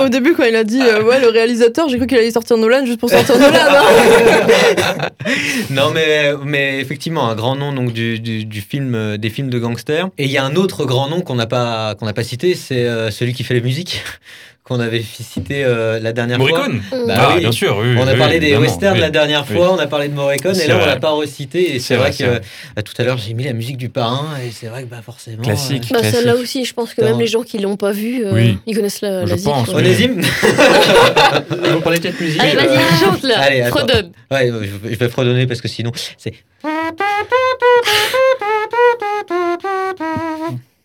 au début, quand il a dit, euh, ouais, le réalisateur, j'ai cru qu'il allait sortir Nolan juste pour sortir Nolan. hein. Non, mais, mais effectivement, un grand nom donc, du, du, du film, des films de gangsters. Et il y a un autre grand nom qu'on n'a pas, qu'on n'a pas cité, c'est euh, celui qui fait les musiques, qu'on avait cité euh, la dernière fois. Morricone Bah Ah, oui. bien sûr, oui. On a oui, parlé des westerns oui. la dernière Oui. fois, on a parlé de Morricone, et là on vrai. l'a pas recité. Et c'est vrai, que vrai. bah, tout à l'heure j'ai mis la musique du parrain, et c'est vrai que bah, forcément. Classique. Bah, classique. celle-là aussi, je pense que même les gens qui l'ont pas vue, euh, Oui. ils connaissent la, Je la pense, euh, oui. Onésime Vous parlez peut-être musique. Allez, euh, vas-y, chante là, Allez, fredonne. Ouais, euh, je vais fredonner parce que sinon. C'est.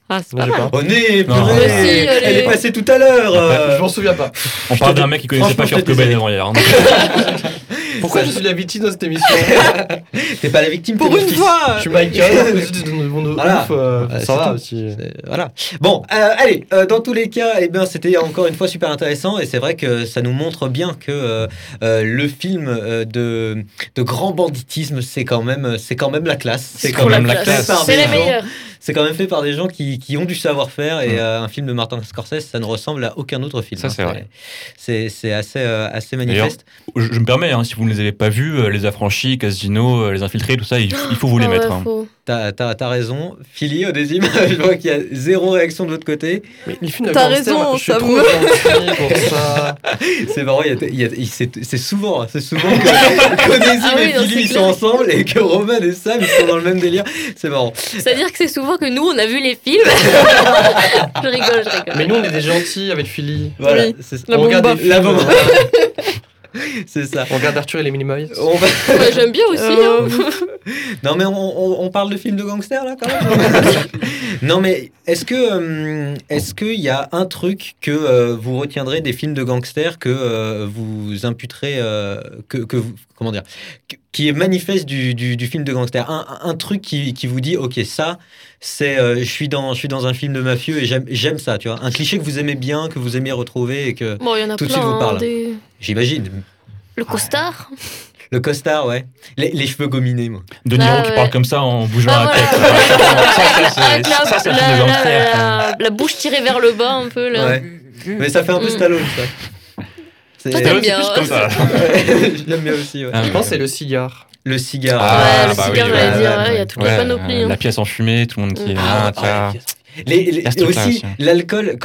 Ah, c'est pas pas. Oh Non. purée, si. Elle est passée tout à l'heure euh. Je m'en souviens pas. On parle d'un mec qui connaissait pas Kurt Cobain avant hier. hein. Pourquoi je suis la victime dans cette émission T'es pas la victime, Pour une fois Je suis Michael, vous êtes dans le monde Voilà. ouf, euh, Euh, ça va tout. aussi. Voilà. Bon, euh, allez, euh, dans tous les cas, eh ben, c'était encore une fois super intéressant et c'est vrai que ça nous montre bien que euh, euh, le film euh, de, de grand banditisme, c'est quand même, c'est quand même la classe. C'est quand même la classe. C'est la meilleure. C'est quand même fait par des gens qui, qui ont du savoir-faire et Mm. euh, un film de Martin Scorsese, ça ne ressemble à aucun autre film. Ça, hein. c'est vrai. C'est assez, euh, assez manifeste. Je, je me permets, hein, si vous ne les avez pas vus, euh, les affranchis, Casino, euh, les infiltrés, tout ça, il, il faut vous les Ah ouais, mettre. hein. faut- T'as as, raison. Philly, au je vois qu'il y a zéro réaction de l'autre côté. Mais les films de T'as raison, ça me-. C'est marrant, c'est c'est souvent, c'est souvent que Ah oui, et non, Philly ils sont ensemble et que Roman et Sam ils sont dans le même délire. C'est marrant. C'est-à-dire que c'est souvent que nous, on a vu les films. je rigole, je rigole. Mais nous, on est des gentils avec Philly. Voilà, Oui. c'est La on regarde bomba. La films, bomba. Euh, c'est ça. On regarde Arthur et les Minimoys. On va- Ouais, J'aime bien aussi. Euh, hein. Non mais on, on- on parle de films de gangsters là quand même. non mais est-ce que euh, est-ce qu'il y a un truc que euh, vous retiendrez des films de gangsters que euh, vous imputerez euh, que, que vous comment dire que- qui est manifeste du, du, du film de gangster un, un truc qui, qui vous dit ok ça c'est euh, je suis dans je suis dans un film de mafieux et j'aime j'aime ça tu vois un cliché que vous aimez bien que vous aimez retrouver et que Bon, il y en a Tout de plein. suite, vous hein, parle. des- j'imagine Le costard. le costard ouais les, les cheveux gominés moi De Niro Ah, qui ouais. parle comme ça en bougeant Ah, la tête. Ça, ça, c'est- la, ça, bouche tirée vers le bas un peu là. ouais mais ça fait un peu Mm. Stallone ça C'est- Toi, t'aimes bien, plus hein. comme ça. je l'aime bien aussi ouais. Ah, Je pense que c'est le cigare. le cigare Ah, ouais, le bah cigare, oui, j'allais ouais, dire, ouais, ouais, il y a ouais. toute la panoplie. hein. La pièce en fumée, tout le monde qui est. Ah, Ah, tiens. ouais. Les, les- y a truc-là aussi, l'alcool,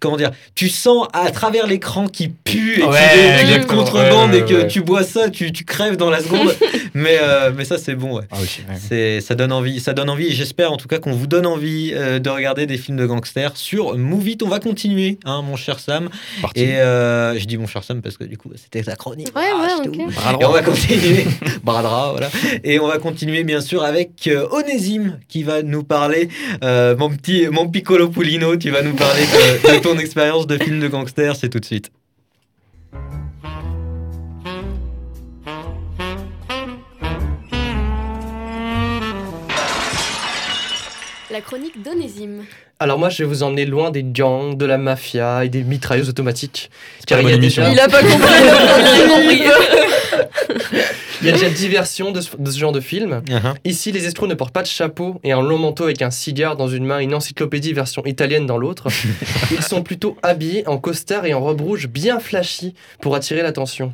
comment dire, tu sens à travers l'écran qui pue et Ouais, qui est de exactement. contrebande Ouais, et que tu bois ça, tu, tu crèves dans la seconde. mais, euh, mais ça, c'est bon, ouais. Ah. C'est, ça donne envie, ça donne envie et j'espère en tout cas qu'on vous donne envie euh, de regarder des films de gangsters sur Movie. On va continuer, hein, mon cher Sam. Parti. Et euh, je dis mon cher Sam parce que du coup, c'était sa chronique. Ouais, Ah. Et on va continuer, Bradra, voilà. Et on va continuer bien sûr avec euh, Onésime qui va nous parler, euh, mon petit, mon piccolo Pulino, tu vas nous parler de, de ton expérience de film de gangster, c'est tout de suite. La chronique d'Onésime. Alors moi, je vais vous emmener loin des gangs, de la mafia et des mitrailleuses automatiques. il y a déjà-. Il a pas compris. Il y a déjà diversion de ce, de ce genre de film. Uh-huh. Ici, les escrocs ne portent pas de chapeau et un long manteau avec un cigare dans une main une encyclopédie version italienne dans l'autre. Ils sont plutôt habillés en costard et en robe rouge bien flashy pour attirer l'attention.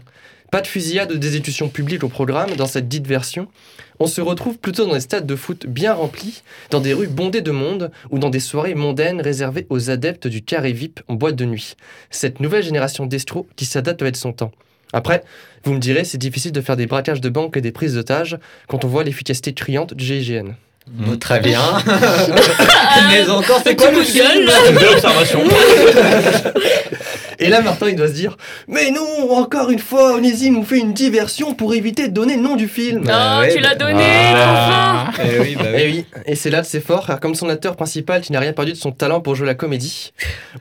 Pas de fusillade ou d'exécution publique au programme dans cette dite version. On se retrouve plutôt dans des stades de foot bien remplis, dans des rues bondées de monde ou dans des soirées mondaines réservées aux adeptes du carré VIP en boîte de nuit. Cette nouvelle génération d'estros qui s'adapte avec son temps. Après, vous me direz, c'est difficile de faire des braquages de banque et des prises d'otages quand on voit l'efficacité criante du GIGN. Bon, très bien. mais encore, c'est quoi le film. Une observation. Et là, Martin, il doit se dire Mais non, encore une fois, Onésime nous fait une diversion pour éviter de donner le nom du film. Bah Oh, ouais, tu bah- l'as donné, Ah. enfin Eh oui, bah oui. Et oui, et c'est là que c'est fort, car comme son acteur principal qui n'a rien perdu de son talent pour jouer la comédie,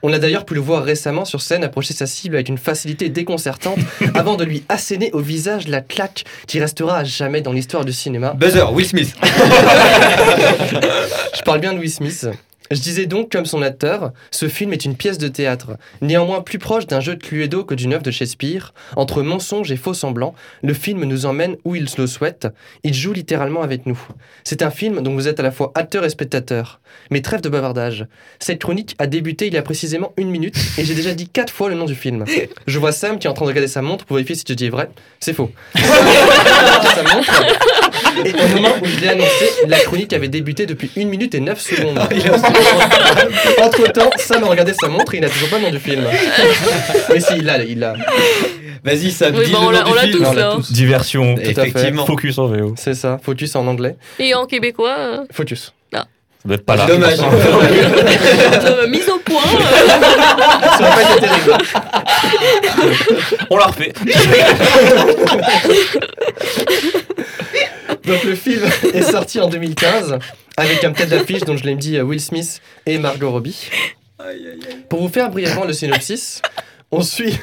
on a d'ailleurs pu le voir récemment sur scène approcher sa cible avec une facilité déconcertante avant de lui asséner au visage la claque qui restera à jamais dans l'histoire du cinéma. Buzzer, Will Smith. Je parle bien de Will Smith. Je disais donc, comme son acteur, ce film est une pièce de théâtre, néanmoins plus proche d'un jeu de Cluedo que d'une œuvre de Shakespeare. Entre mensonges et faux semblants, le film nous emmène où il le souhaite. Il joue littéralement avec nous. C'est un film dont vous êtes à la fois acteur et spectateur. Mais trêve de bavardage. Cette chronique a débuté il y a précisément une minute et j'ai déjà dit quatre fois le nom du film. Je vois Sam qui est en train de regarder sa montre pour vérifier si tu dis vrai. C'est faux. Sa montre. Et au moment où je l'ai annoncé, la chronique avait débuté depuis une minute et 9 secondes. Entre temps, Sam a regardé sa montre et il n'a toujours pas le nom du film. Mais si, il l'a, il l'a. Vas-y, ça Oui, dit bah, le on nom l'a- du on l'a film. tous, on l'a là. tous. Diversion. à fait. Effectivement. Focus en VO. C'est ça, Focus en anglais. Et en québécois, euh, Focus. Ça doit être pas là. Dommage. euh, mise au point. euh, Ça va pas terrible. On l'a refait. Donc le film est sorti en 2015 avec un tête d'affiche dont je l'ai dit Will Smith et Margot Robbie. Pour vous faire brièvement le synopsis, On suit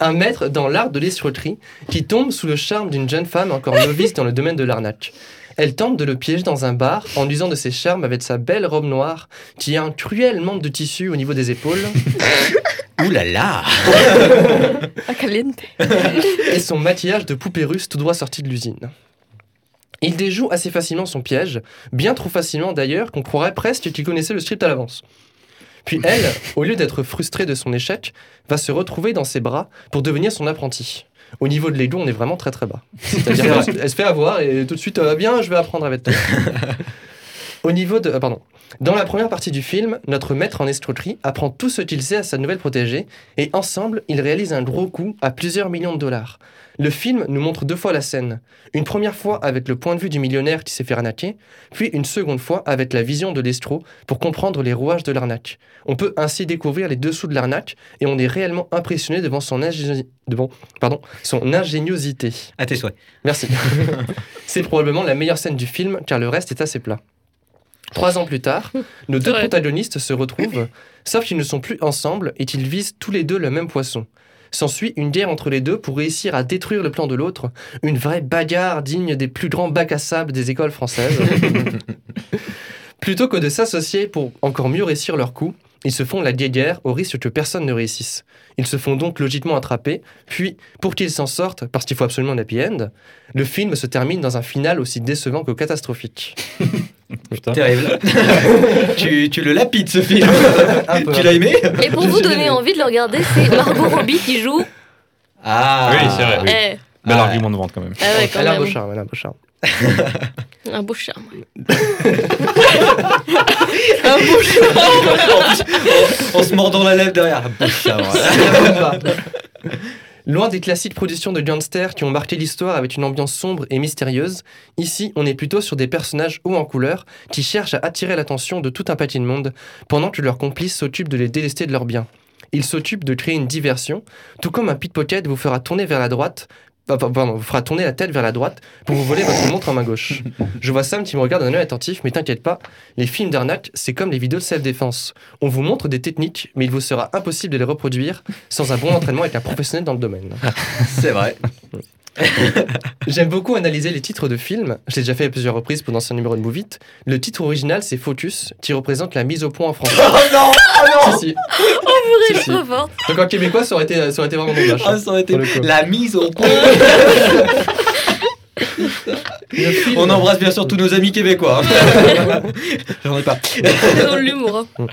un maître dans l'art de l'escroquerie qui tombe sous le charme d'une jeune femme encore novice dans le domaine de l'arnaque. Elle tente de le piéger dans un bar en usant de ses charmes avec sa belle robe noire qui a un cruel manque de tissu au niveau des épaules Ouh là là Ah, caliente. et son maquillage de poupée russe tout droit sorti de l'usine. Il déjoue assez facilement son piège, bien trop facilement d'ailleurs qu'on croirait presque qu'il connaissait le script à l'avance. Puis elle, au lieu d'être frustrée de son échec, va se retrouver dans ses bras pour devenir son apprenti. Au niveau de l'ego, on est vraiment très très bas. C'est-à-dire elle se fait avoir et tout de suite, euh, bien, je vais apprendre avec toi. Au niveau de... euh, pardon. Dans la première partie du film, notre maître en escroquerie apprend tout ce qu'il sait à sa nouvelle protégée et ensemble, ils réalisent un gros coup à plusieurs millions de dollars. Le film nous montre deux fois la scène. Une première fois avec le point de vue du millionnaire qui s'est fait arnaquer, puis une seconde fois avec la vision de l'escroc pour comprendre les rouages de l'arnaque. On peut ainsi découvrir les dessous de l'arnaque et on est réellement impressionné devant son, ingéniosité- devant, pardon, son ingéniosité. À tes souhaits. Merci. C'est probablement la meilleure scène du film car le reste est assez plat. Trois ans plus tard, nos deux protagonistes se retrouvent, sauf qu'ils ne sont plus ensemble et qu'ils visent tous les deux le même poisson. S'ensuit une guerre entre les deux pour réussir à détruire le plan de l'autre, une vraie bagarre digne des plus grands bacs à sable des écoles françaises. Plutôt que de s'associer pour encore mieux réussir leur coup, ils se font la guerre au risque que personne ne réussisse. Ils se font donc logiquement attraper, puis, pour qu'ils s'en sortent, parce qu'il faut absolument un happy end, le film se termine dans un final aussi décevant que catastrophique. Putain. Terrible. tu, tu le lapides ce film. Un tu l'as aimé Et pour vous donner envie de le regarder, c'est Margot Robbie qui joue. Ah Oui, c'est vrai. oui. Eh, Bel Ah. argument de vente quand même. ah ouais, quand Elle a un beau charme, elle a un beau charme. Un beau charme. On se mord dans la lèvre derrière. Putain, ouais. Loin des classiques productions de gangsters qui ont marqué l'histoire avec une ambiance sombre et mystérieuse, ici on est plutôt sur des personnages hauts en couleur qui cherchent à attirer l'attention de tout un paquet de monde pendant que leurs complices s'occupent de les délester de leurs biens. Ils s'occupent de créer une diversion, tout comme un pickpocket vous fera tourner vers la droite. Ah, Pardon, vous fera tourner la tête vers la droite pour vous voler votre montre en main gauche. Je vois Sam qui me regarde d'un œil attentif, mais t'inquiète pas, les films d'arnaque, c'est comme les vidéos de self-défense. On vous montre des techniques, mais il vous sera impossible de les reproduire sans un bon entraînement avec un professionnel dans le domaine. C'est vrai. J'aime beaucoup analyser les titres de films. Je l'ai déjà fait à plusieurs reprises pour d'anciens numéros de Move It. Le titre original, c'est Focus, qui représente la mise au point en français. Oh non Oh non Si, si. Si, je si. suis trop. Donc en québécois, ça aurait été, ça aurait été vraiment dommage. Ah, ça aurait été la mise au point. Le film- On embrasse bien sûr tous nos amis québécois. J'en ai pas. C'est dans l'humour. hein.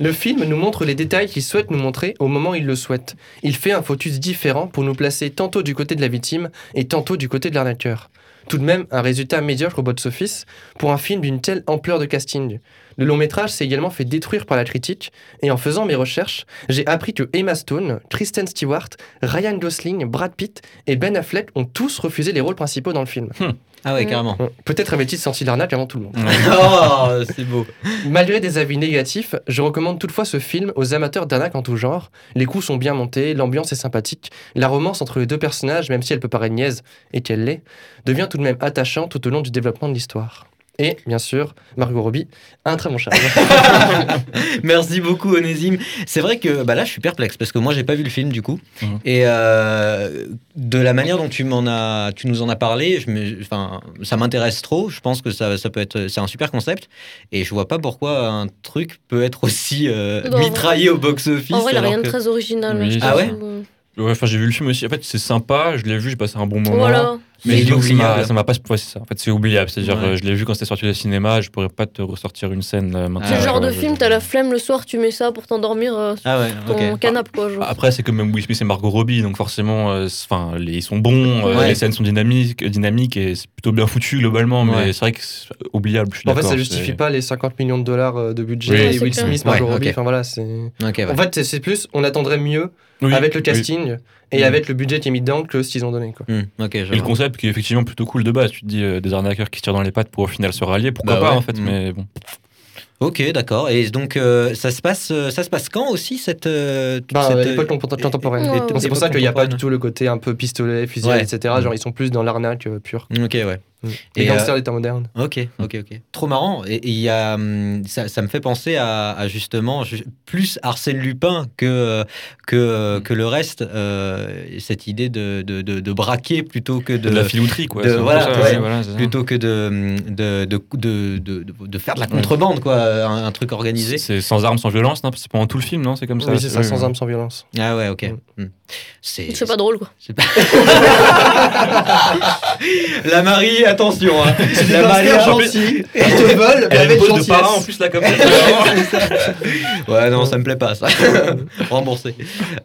Le film nous montre les détails qu'il souhaite nous montrer au moment où il le souhaite. Il fait un focus différent pour nous placer tantôt du côté de la victime et tantôt du côté de l'arnaqueur. Tout de même, un résultat médiocre au box-office pour un film d'une telle ampleur de casting. Le long métrage s'est également fait détruire par la critique, et en faisant mes recherches, j'ai appris que Emma Stone, Kristen Stewart, Ryan Gosling, Brad Pitt et Ben Affleck ont tous refusé les rôles principaux dans le film. Ah ouais, carrément. Peut-être avait-il senti l'arnaque avant tout le monde. Oh, c'est beau. Malgré des avis négatifs, je recommande toutefois ce film aux amateurs d'arnaque en tout genre. Les coups sont bien montés, l'ambiance est sympathique, la romance entre les deux personnages, même si elle peut paraître niaise et qu'elle l'est, devient tout de même attachante tout au long du développement de l'histoire. Et, bien sûr, Margot Robbie a un très bon charme. Merci beaucoup Onésime. C'est vrai que bah là je suis perplexe parce que moi j'ai pas vu le film du coup Mhm. et euh, de la manière dont tu m'en as, tu nous en as parlé, je me, enfin ça m'intéresse trop. Je pense que ça, ça peut être, c'est un super concept et je vois pas pourquoi un truc peut être aussi euh, Non, en mitraillé au box office. En vrai, il a alors rien de que- très original. Oui. Ah ouais. Ouais, enfin, j'ai vu le film aussi. En fait, c'est sympa. Je l'ai vu, j'ai passé un bon moment. Voilà. Mais est donc, ça m'a- oubliable. ça m'a pas. Ouais, c'est ça. En fait, c'est oubliable. C'est-à-dire, Ouais. euh, je l'ai vu quand c'était sorti au cinéma. Je pourrais pas te ressortir une scène euh, maintenant. C'est le Ah, genre Ouais, de je- film, t'as la flemme le soir, tu mets ça pour t'endormir euh, sur Ah ouais, ton ok. canapé, quoi. Genre. Après, c'est que même Will Smith et Margot Robbie, donc forcément, euh, enfin, ils sont bons, euh, Ouais. les scènes sont dynamiques, euh, dynamiques et c'est plutôt bien foutu globalement, mais Ouais. c'est vrai que c'est oubliable. Je suis en fait, d'accord, ça justifie pas les 50 millions de dollars de budget. Oui, Will. Smith, Margot Ouais, Robbie, enfin voilà, c'est... En fait, c'est plus, on attendrait mieux Oui, avec le oui. casting et Mm. avec le budget qui est mis dedans que ce qu'ils ont donné. Quoi. Je Et le concept qui est effectivement plutôt cool de base. Tu te dis euh, des arnaqueurs qui se tirent dans les pattes pour au final se rallier, pourquoi Bah pas ouais. en fait, Mm. mais bon. Ok, d'accord. Et donc, euh, ça, se passe, euh, ça se passe quand aussi cette. euh, Bah, cette, euh, contempo- contemporaine. C'est pour ça Époque qu'il n'y a pas du tout le côté un peu pistolet, Ouais. etc. Genre, ils sont plus dans l'arnaque euh, pure. Ok, ouais. Les Et, gangsters d'état moderne. Ok, ok, ok. Trop marrant. Et et il y a, hum, ça, ça me fait penser à, à justement ju- plus Arsène Lupin que que, que le reste. euh, cette idée de, de, de, de braquer plutôt que de, De la filouterie, quoi. voilà, ça, ouais. ouais, voilà, plutôt que de de, de, de, de, de faire de la contrebande, quoi, un, un truc organisé. C'est sans armes, sans violence, non? C'est pendant tout le film, non? C'est comme ça Oui, c'est ça, sans ouais. armes, sans violence. Ah ouais, ok. Hum. C'est C'est pas drôle, quoi. pas- La Marie, attention. Hein. La Marie, gentille. Ils te volent, Elle a une pose de parrain en plus là comme ça. Ouais, non, ça me plaît pas, ça. Remboursé.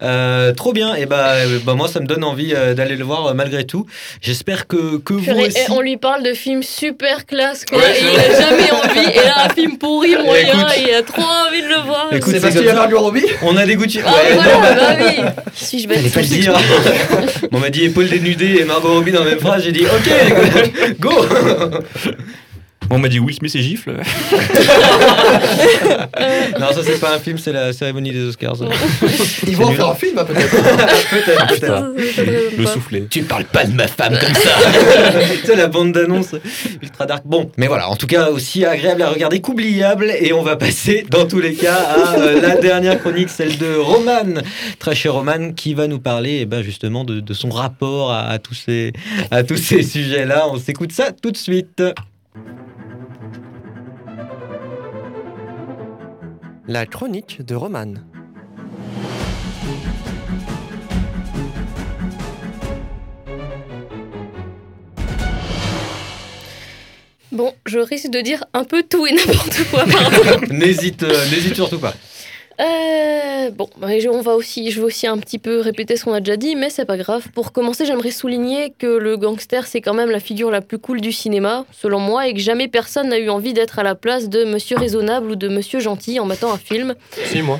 Euh, trop bien. Et bah, euh, bah, moi, ça me donne envie euh, d'aller le voir euh, malgré tout. J'espère que, que vous aussi. eh, on lui parle de films super classe, quoi. Ouais, et il a jamais envie. Et là, un film pourri, moyen, Écoute. et il a trop envie de le voir. Écoute, C'est parce qu'il y a Margot Robbie On a des goûts de- Ah, Ouais, voilà, non, bah oui. Si je pas le dire. on m'a dit épaule dénudée et Margot Robbie dans la même phrase. J'ai dit ok, go. On m'a dit oui, mais c'est gifle. non, ça c'est pas un film, c'est la cérémonie des Oscars. Ils vont en faire un film, hein, peut-être. peut-être, peut-être. Le soufflet. Tu parles pas de ma femme comme ça. c'est la bande d'annonce ultra dark. Bon, mais voilà, en tout cas aussi agréable à regarder qu'oubliable. Et on va passer dans tous les cas à euh, la dernière chronique, celle de Roman, très cher Roman, qui va nous parler eh ben, justement de, de son rapport à, à tous ces, à tous ces sujets-là. On s'écoute ça tout de suite. La chronique de Roman. Bon, je risque de dire un peu tout et n'importe quoi, pardon. N'hésite, euh, n'hésite surtout pas. Euh, bon, je- on va aussi, je vais aussi un petit peu répéter ce qu'on a déjà dit, mais c'est pas grave. Pour commencer, j'aimerais souligner que le gangster, c'est quand même la figure la plus cool du cinéma, selon moi, et que jamais personne n'a eu envie d'être à la place de Monsieur Raisonnable ou de Monsieur Gentil en mettant un film. Si, moi.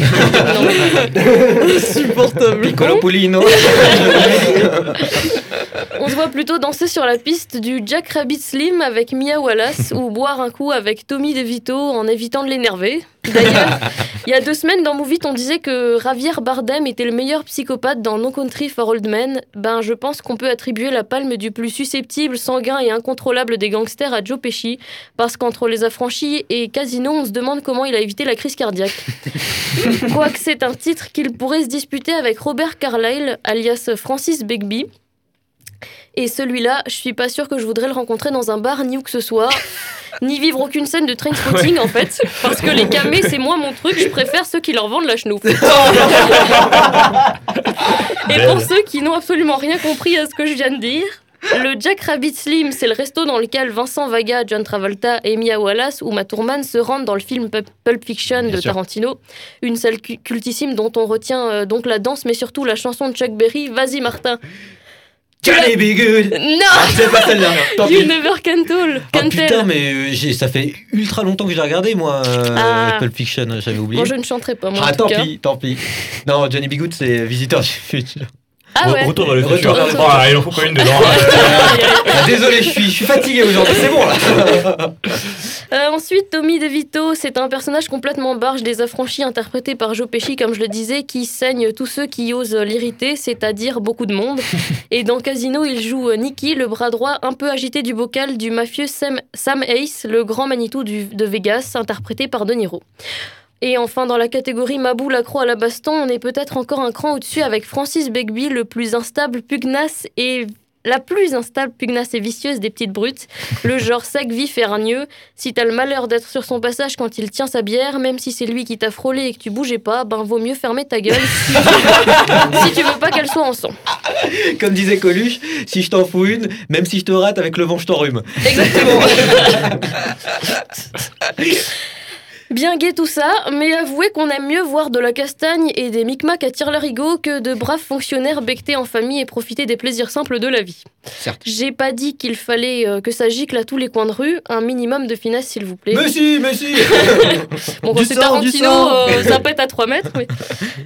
Non, mais Insupportable. Piccolo Pulino. on se voit plutôt danser sur la piste du Jack Rabbit Slim avec Mia Wallace ou boire un coup avec Tommy DeVito en évitant de l'énerver. D'ailleurs, il y a deux semaines dans Movie, on disait que Javier Bardem était le meilleur psychopathe dans No Country for Old Men. Ben, je pense qu'on peut attribuer la palme du plus susceptible, sanguin et incontrôlable des gangsters à Joe Pesci, parce qu'entre les affranchis et Casino, on se demande comment il a évité la crise cardiaque. Quoique c'est un titre qu'il pourrait se disputer avec Robert Carlyle, alias Francis Begbie. Et celui-là, je suis pas sûre que je voudrais le rencontrer dans un bar ni où que ce soit, ni vivre aucune scène de trainspotting en fait, parce que les camés c'est moins mon truc, je préfère ceux qui leur vendent la chenouf. Et pour ceux qui n'ont absolument rien compris à ce que je viens de dire, le Jack Rabbit Slim, c'est le resto dans lequel Vincent Vaga, John Travolta et Mia Wallace ou Matt Thurman se rendent dans le film Pu- Pulp Fiction Bien de sûr. Tarantino, une salle cu- cultissime dont on retient euh, donc la danse mais surtout la chanson de Chuck Berry, Vas-y Martin. Johnny Be Good. Non Ah, c'est pas celle-là. Tant You pis. never can tell. Ah Can tell. putain, mais euh, j'ai- ça fait ultra longtemps que j'ai regardé, moi, euh, Ah. Pulp Fiction, j'avais oublié. Moi, je ne chanterai pas, moi, ah, en tout tant cas. pis, tant pis. Non, Johnny B. Good, c'est Visiteur du futur. Ah ouais. Retour le futur. Oh, il en faut pas une dedans. Ah, désolé, je suis, je suis fatigué aujourd'hui, c'est bon là. Euh, ensuite, Tommy DeVito, c'est un personnage complètement barge des affranchis interprété par Joe Pesci, comme je le disais, qui saigne tous ceux qui osent l'irriter, c'est-à-dire beaucoup de monde. Et dans Casino, il joue euh, Nicky, le bras droit un peu agité du bocal du mafieux Sam, Sam Ace, le grand Manitou du- de Vegas, interprété par De Niro. Et enfin, dans la catégorie Mabou l'accro à la baston, on est peut-être encore un cran au-dessus avec Francis Begbie, le plus instable, pugnace et la plus instable, pugnace et vicieuse des petites brutes. Le genre sec, vif et hargneux. Si t'as le malheur d'être sur son passage quand il tient sa bière, même si c'est lui qui t'a frôlé et que tu bougeais pas, ben vaut mieux fermer ta gueule si, si tu veux pas qu'elle soit en sang. Comme disait Coluche, si je t'en fous une, même si je te rate avec le vent, je t'enrhume. Exactement. Bien gai tout ça, mais avouez qu'on aime mieux voir de la castagne et des micmacs à tire-larigot que de braves fonctionnaires bectés en famille et profiter des plaisirs simples de la vie. Certes. J'ai pas dit qu'il fallait euh, que ça gicle à tous les coins de rue, un minimum de finesse s'il vous plaît. Mais si, mais si Bon, quand c'est sang, du Tarantino, euh, ça pète à 3 mètres.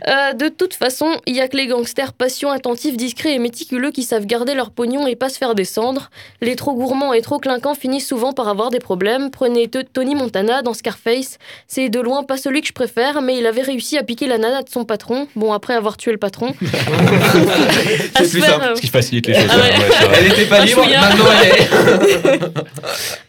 Euh, de toute façon, il y a que les gangsters patients, attentifs, discrets et méticuleux qui savent garder leur pognon et pas se faire descendre. Les trop gourmands et trop clinquants finissent souvent par avoir des problèmes. Prenez Tony Montana dans Scarface. C'est de loin pas celui que je préfère, mais il avait réussi à piquer la nana de son patron. Bon, après avoir tué le patron. C'est plus faire, simple. euh, Ce qui facilite les choses. Ah ouais. ouais, vrai. Elle n'était pas libre, maintenant elle est.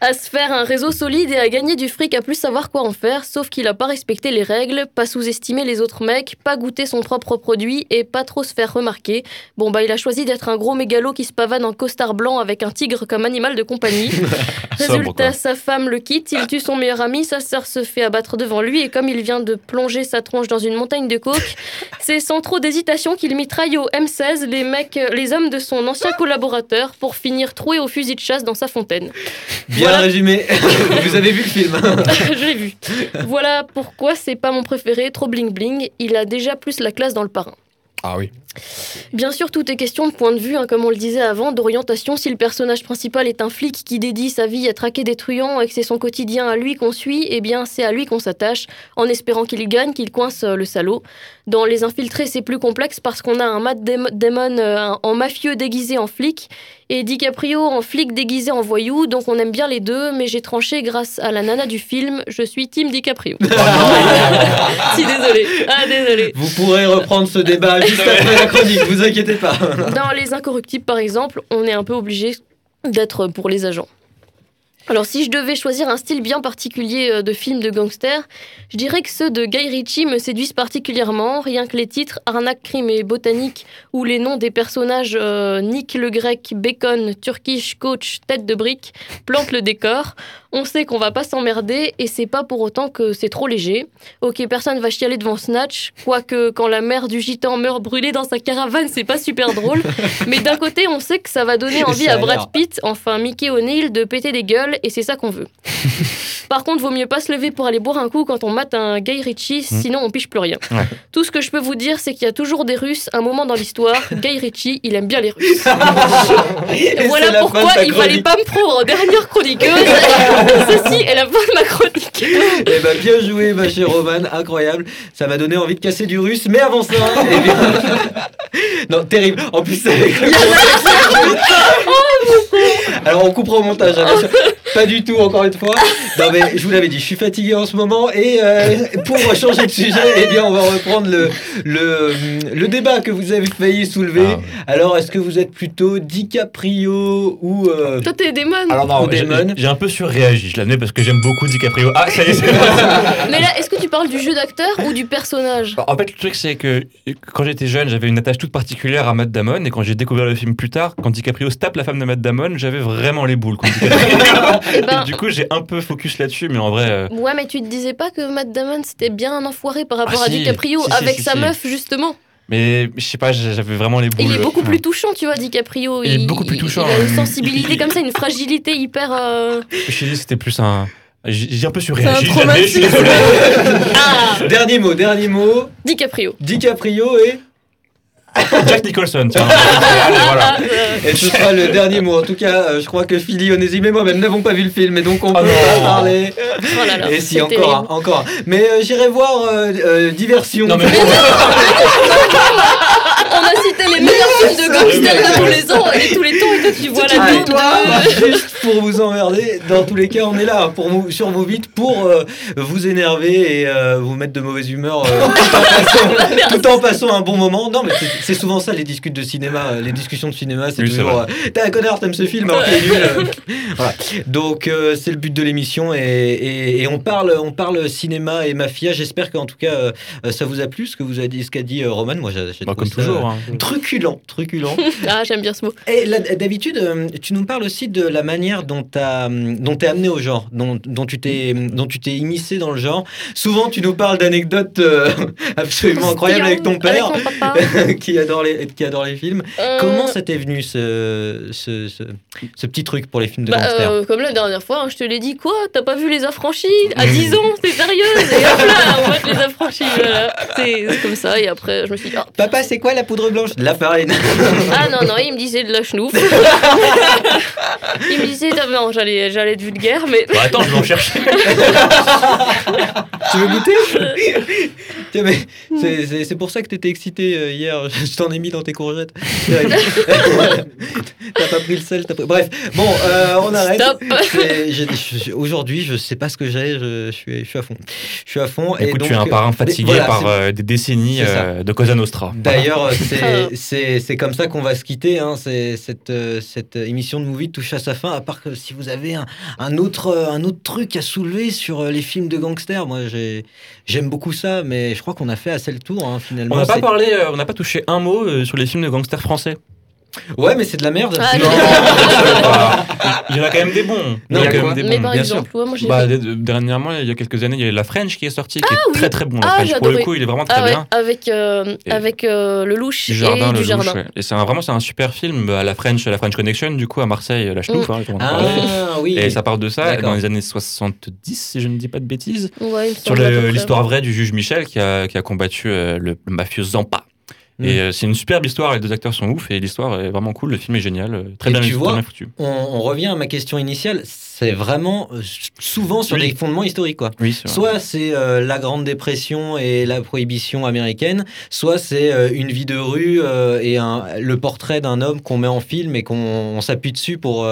à se faire un réseau solide et à gagner du fric à plus savoir quoi en faire, sauf qu'il a pas respecté les règles, pas sous-estimé les autres mecs, pas goûté son propre produit et pas trop se faire remarquer. Bon bah il a choisi d'être un gros mégalo qui se pavane en costard blanc avec un tigre comme animal de compagnie. Résultat, sa femme le quitte, il tue son meilleur ami, sa sœur se fait abattre devant lui et comme il vient de plonger sa tronche dans une montagne de coke, c'est sans trop d'hésitation qu'il mitraille au M16 les mecs, euh, les hommes de son ancien collaborateur pour finir troué au fusil de chasse dans sa fontaine. Bien Voilà. résumé. Vous avez vu le film Je l'ai vu. Voilà pourquoi c'est pas mon préféré, trop bling bling. Il a déjà plus la classe dans le parrain. Ah oui. Bien sûr, tout est question de point de vue, hein, comme on le disait avant, d'orientation. Si le personnage principal est un flic qui dédie sa vie à traquer des truands et que c'est son quotidien à lui qu'on suit, eh bien c'est à lui qu'on s'attache, en espérant qu'il gagne, qu'il coince euh, le salaud. Dans Les Infiltrés, c'est plus complexe parce qu'on a un Matt Dam- Damon euh, en mafieux déguisé en flic et DiCaprio en flic déguisé en voyou, donc on aime bien les deux, mais j'ai tranché grâce à la nana du film, je suis Team DiCaprio. si désolé, ah désolé. Vous pourrez reprendre ce débat juste après la chronique, vous inquiétez pas. Dans Les Incorruptibles, par exemple, on est un peu obligé d'être pour les agents. Alors, si je devais choisir un style bien particulier euh, de film de gangster, je dirais que ceux de Guy Ritchie me séduisent particulièrement, rien que les titres Arnaque, crime et botanique, ou les noms des personnages euh, Nick le grec, Bacon, Turkish, Coach, Tête de brique, plantent le décor. On sait qu'on va pas s'emmerder et c'est pas pour autant que c'est trop léger. Ok, personne va chialer devant Snatch, quoique quand la mère du gitan meurt brûlée dans sa caravane, c'est pas super drôle. Mais d'un côté, on sait que ça va donner envie à Brad. Pitt, enfin Mickey O'Neill, de péter des gueules et c'est ça qu'on veut. Par contre, vaut mieux pas se lever pour aller boire un coup quand on mate un Guy Ritchie, sinon on piche plus rien. Ouais. Tout ce que je peux vous dire, c'est qu'il y a toujours des Russes, un moment dans l'histoire. Guy Ritchie, il aime bien les Russes. Voilà pourquoi il fallait pas me prendre en dernière chroniqueuse. Ceci est la fin de ma chronique. Eh ben, bien joué, ma chère Romane, incroyable. Ça m'a donné envie de casser du russe, mais avant ça, eh bien... non, terrible. En plus, c'est avec le Alors, on coupera au montage, hein, bien sûr. Pas du tout, encore une fois. Non, mais je vous l'avais dit, je suis fatigué en ce moment. Et euh, pour changer de sujet, eh bien, on va reprendre le, le, le débat que vous avez failli soulever. Ah. Alors, est-ce que vous êtes plutôt DiCaprio ou. euh, Toi, t'es Damon. Alors non, j'ai- un peu surréagi, je l'admets parce que j'aime beaucoup DiCaprio. Ah, ça y est, c'est Mais là, est-ce que tu parles du jeu d'acteur ou du personnage? En fait, le truc, c'est que quand j'étais jeune, j'avais une attache toute particulière à Matt Damon. Et quand j'ai découvert le film plus tard, quand DiCaprio se tape la femme de Matt Damon, j'avais vraiment les boules. contre DiCaprio. Ben, Et du coup, j'ai un peu focus là-dessus, mais en vrai. euh, Ouais, mais tu te disais pas que Matt Damon c'était bien un enfoiré par rapport Ah, à si. DiCaprio Si, avec si, sa si. meuf justement. Mais je sais pas, j'avais vraiment les boules. Il est beaucoup plus touchant, tu vois, DiCaprio. Il est beaucoup plus touchant, Il a une sensibilité comme ça, une fragilité hyper. euh, Chez lui, c'était plus un. J'ai un peu C'est surréagi. un je je suis traumatisme. désolé. Ah Dernier mot, dernier mot. DiCaprio. DiCaprio et. Jack Nicholson, tiens. Allez, voilà. Ah, Et ce sera le dernier mot. En tout cas, euh, je crois que Philly, Onésime et moi-même n'avons pas vu le film, et donc on Oh peut non. pas parler. oh là là, Et si, encore terrible. un, encore un. Mais euh, j'irai voir euh, euh, Diversion. Non, mais films de gangsters de tous les ans et tous les temps, et toi tu vois la tête toi, de- juste pour vous emmerder, dans tous les cas, on est là pour vous, sur vos vites pour euh, vous énerver et euh, vous mettre de mauvaise humeur euh, tout, en passant, tout en passant un bon moment. Non, mais c'est- souvent ça les discutes de cinéma, les discussions de cinéma, c'est Oui, toujours t'es un connard, t'aimes ce film, alors qu'il est nul. Voilà. Donc euh, c'est le but de l'émission et, et- et on parle, on parle cinéma et mafia. J'espère qu'en tout cas euh, ça vous a plu ce que vous a dit, ce qu'a dit euh, Roman. Moi, j'ai Bah, comme ça, toujours. hein. Truculent, truculent. Ah, j'aime bien ce mot. Et d'habitude, euh, tu nous parles aussi de la manière dont tu dont es amené au genre, dont, dont tu t'es dont tu t'es immiscé dans le genre. Souvent, tu nous parles d'anecdotes euh, absolument incroyables avec ton père, Avec mon papa. qui adore les qui adore les films. Euh, Comment ça t'est venu ce, ce, ce, ce petit truc pour les films de bah, gangsters euh, comme la dernière fois, hein, je te l'ai dit, quoi T'as pas vu les affranchis? À 10 ans, c'est sérieux Et hop là, on voit les affranchis. Voilà. C'est comme ça, et après, je me suis dit, ah, Papa, c'est quoi la poudre blanche? De la farine. Ah non, non, il me disait de la chenouf. il me disait, non, j'allais, j'allais être vulgaire, mais Bah, attends, je vais en chercher. tu veux goûter? Tiens, mais c'est- c'est c'est pour ça que t'étais excité euh, hier. Je t'en ai mis dans tes courgettes. t'as pas pris le sel. t'as pris- Bref, bon, euh, on arrête. stop. C'est- j'ai- je- Aujourd'hui, je sais pas ce que j'ai. Je, je suis, je suis à fond. Je suis à fond. et Écoute, donc, tu es un parrain fatigué voilà, par euh, des décennies euh, de Cosa Nostra. D'ailleurs, Ah. c'est- c'est comme ça qu'on va se quitter. Hein. C'est- Cette, euh, cette émission de Movie touche à sa fin. À part que si vous avez un, un autre, euh, un autre truc à soulever sur euh, les films de gangsters, moi j'ai- j'aime beaucoup ça, mais je crois qu'on a fait assez le tour hein, finalement. On n'a pas parlé, euh, on n'a pas touché un mot euh, sur les films de gangsters français. Ouais, mais c'est de la merde. Ah, Non. Bah, il y en a quand même des bons. Il y a quand même des Mais bons. par bien exemple, ouais, moi j'ai Bah, dernièrement, il y a quelques années, il y a La French qui est sorti, qui est oui. très très bon. La Ah, French. Pour le coup, il est vraiment très Ah ouais, bien. avec, euh, avec euh, le louche Du jardin, et le du jardin. louche, ouais. Et c'est un- vraiment c'est un super film à la French, la French Connection, du coup à Marseille, la Chenouf, hein, en parlait. Ah oui. Et ça parle de ça dans les années 70, si je ne dis pas de bêtises, sur l'histoire vraie du juge Michel qui a, qui a combattu euh, le mafieux Zampa. Mm. Et euh, c'est une superbe histoire, les deux acteurs sont ouf et l'histoire est vraiment cool, le film est génial, euh, très, Et bien, tu très vois, bien foutu. On, on revient à ma question initiale. C'est vraiment euh, souvent sur Oui. des fondements historiques, quoi. Oui. Soit c'est euh, la Grande Dépression et la prohibition américaine, soit c'est euh, une vie de rue euh, et un, le portrait d'un homme qu'on met en film et qu'on on s'appuie dessus pour,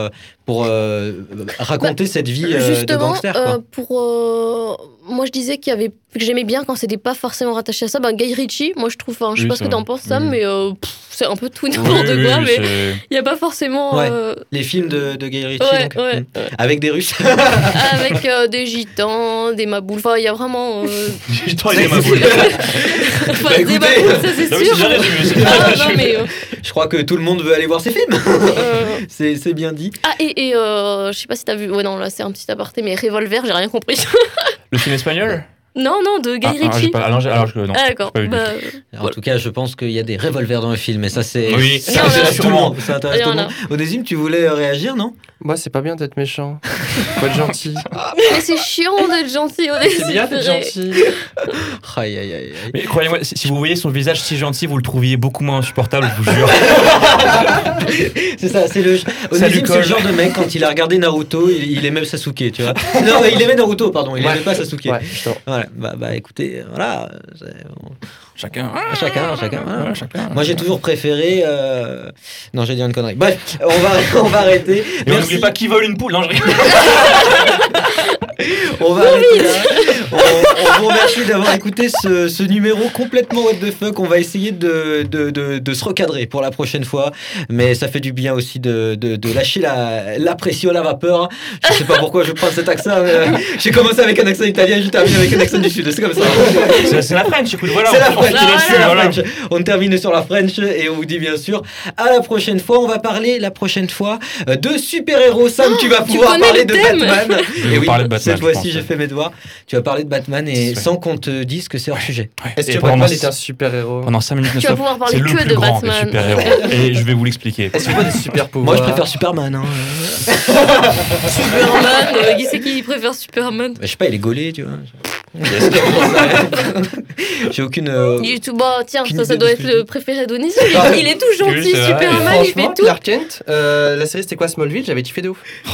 pour euh, raconter cette vie euh, de Bah, Justement, gangster. quoi. euh, pour moi je disais qu'il y avait que j'aimais bien quand c'était pas forcément rattaché à ça. Ben, Guy Ritchie, moi je trouve, enfin, je sais Oui, pas ce que t'en penses Sam, mais euh, pff, c'est un peu tout et n'importe oui, quoi, oui, mais il y a pas forcément Ouais. euh, Les films de, de Guy Ritchie, Ouais, donc, ouais, mm. avec des Russes. avec euh, des gitans, des maboules. Enfin, il y a vraiment euh, J'ai trop aimé ma boule. enfin, Bah, des écoutez. maboules, ça c'est sûr. Ah, résumé. non, mais, euh, Je crois que tout le monde veut aller voir ces films. c'est c'est bien dit. Ah, et, et euh, je sais pas si t'as vu. Ouais, non, là c'est un petit aparté, mais Revolver, j'ai rien compris. Le film espagnol? Non, non, de Guy Ah, ah, Ritchie. pas- alors, alors, je- non, Ah, d'accord. Bah, En tout cas, je pense qu'il y a des revolvers dans le film, et ça, c'est. Oui, ça intéresse tout le monde. Ça intéresse tout le monde. Onésime, tu voulais euh, réagir, non? Moi, c'est pas bien d'être méchant. Faut être gentil. mais c'est chiant d'être gentil. on est C'est bien d'être gentil. Aïe, aïe, aïe. Mais croyez-moi, si, si vous voyez son visage si gentil, vous le trouviez beaucoup moins insupportable, je vous jure. C'est ça, c'est le. Onésime, c'est le genre de mec, quand il a regardé Naruto, il, il aimait Sasuke, tu vois. Non, mais il aimait Naruto, pardon, il Ouais. aimait pas Sasuke. Voilà, bah, bah écoutez, voilà. Chacun. Chacun, chacun. voilà. Ouais, chacun. Moi, j'ai toujours préféré. euh, Non, j'ai dit une connerie. Bref, on va, on va arrêter. N'oublie pas qui vole une poule. Non, je rigole. On va arrêter là. On, on vous remercie d'avoir écouté ce, ce numéro complètement what the fuck. On va essayer de, de, de, de se recadrer pour la prochaine fois. Mais ça fait du bien aussi de, de, de lâcher la, la pression, la vapeur. Je sais pas pourquoi je prends cet accent. mais, euh, J'ai commencé avec un accent italien, j'ai terminé avec un accent du sud. C'est comme ça. C'est la French, écoute, voilà. C'est la French, voilà. French. On termine sur la French et on vous dit bien sûr à la prochaine fois. On va parler la prochaine fois euh, de super-héros. Sam, tu vas pouvoir parler le de. Batman. Et de Batman, cette fois-ci, j'ai ouais. fait mes devoirs. Tu vas parler de Batman et Ouais. sans qu'on te dise que c'est hors sujet. Est-ce Et que pendant Batman est un super-héros Pendant 5 minutes, Tu vas pouvoir parler c'est le que plus de Batman. super-héros. Et je vais vous l'expliquer. Est-ce a des super pouvoirs Moi, je préfère Superman. Hein. Superman, euh, qui c'est qui préfère Superman? Bah, je sais pas, il est gaulé, tu vois. J'ai aucune. euh, Il est tout bah tiens, ça, ça doit être le préféré d'Onis. Il est tout gentil, vrai. Superman, il fait tout. Clark Kent, euh, la série c'était quoi Smallville? J'avais kiffé de ouf.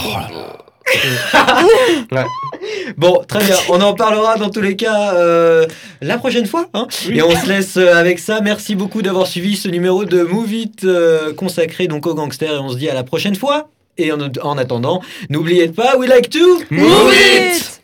Bon, très bien. On en parlera dans tous les cas euh, la prochaine fois. hein. Et on se laisse euh, avec ça. Merci beaucoup d'avoir suivi ce numéro de Move It euh, consacré donc aux gangsters. Et on se dit à la prochaine fois. Et en, en attendant, n'oubliez pas, we like to Move it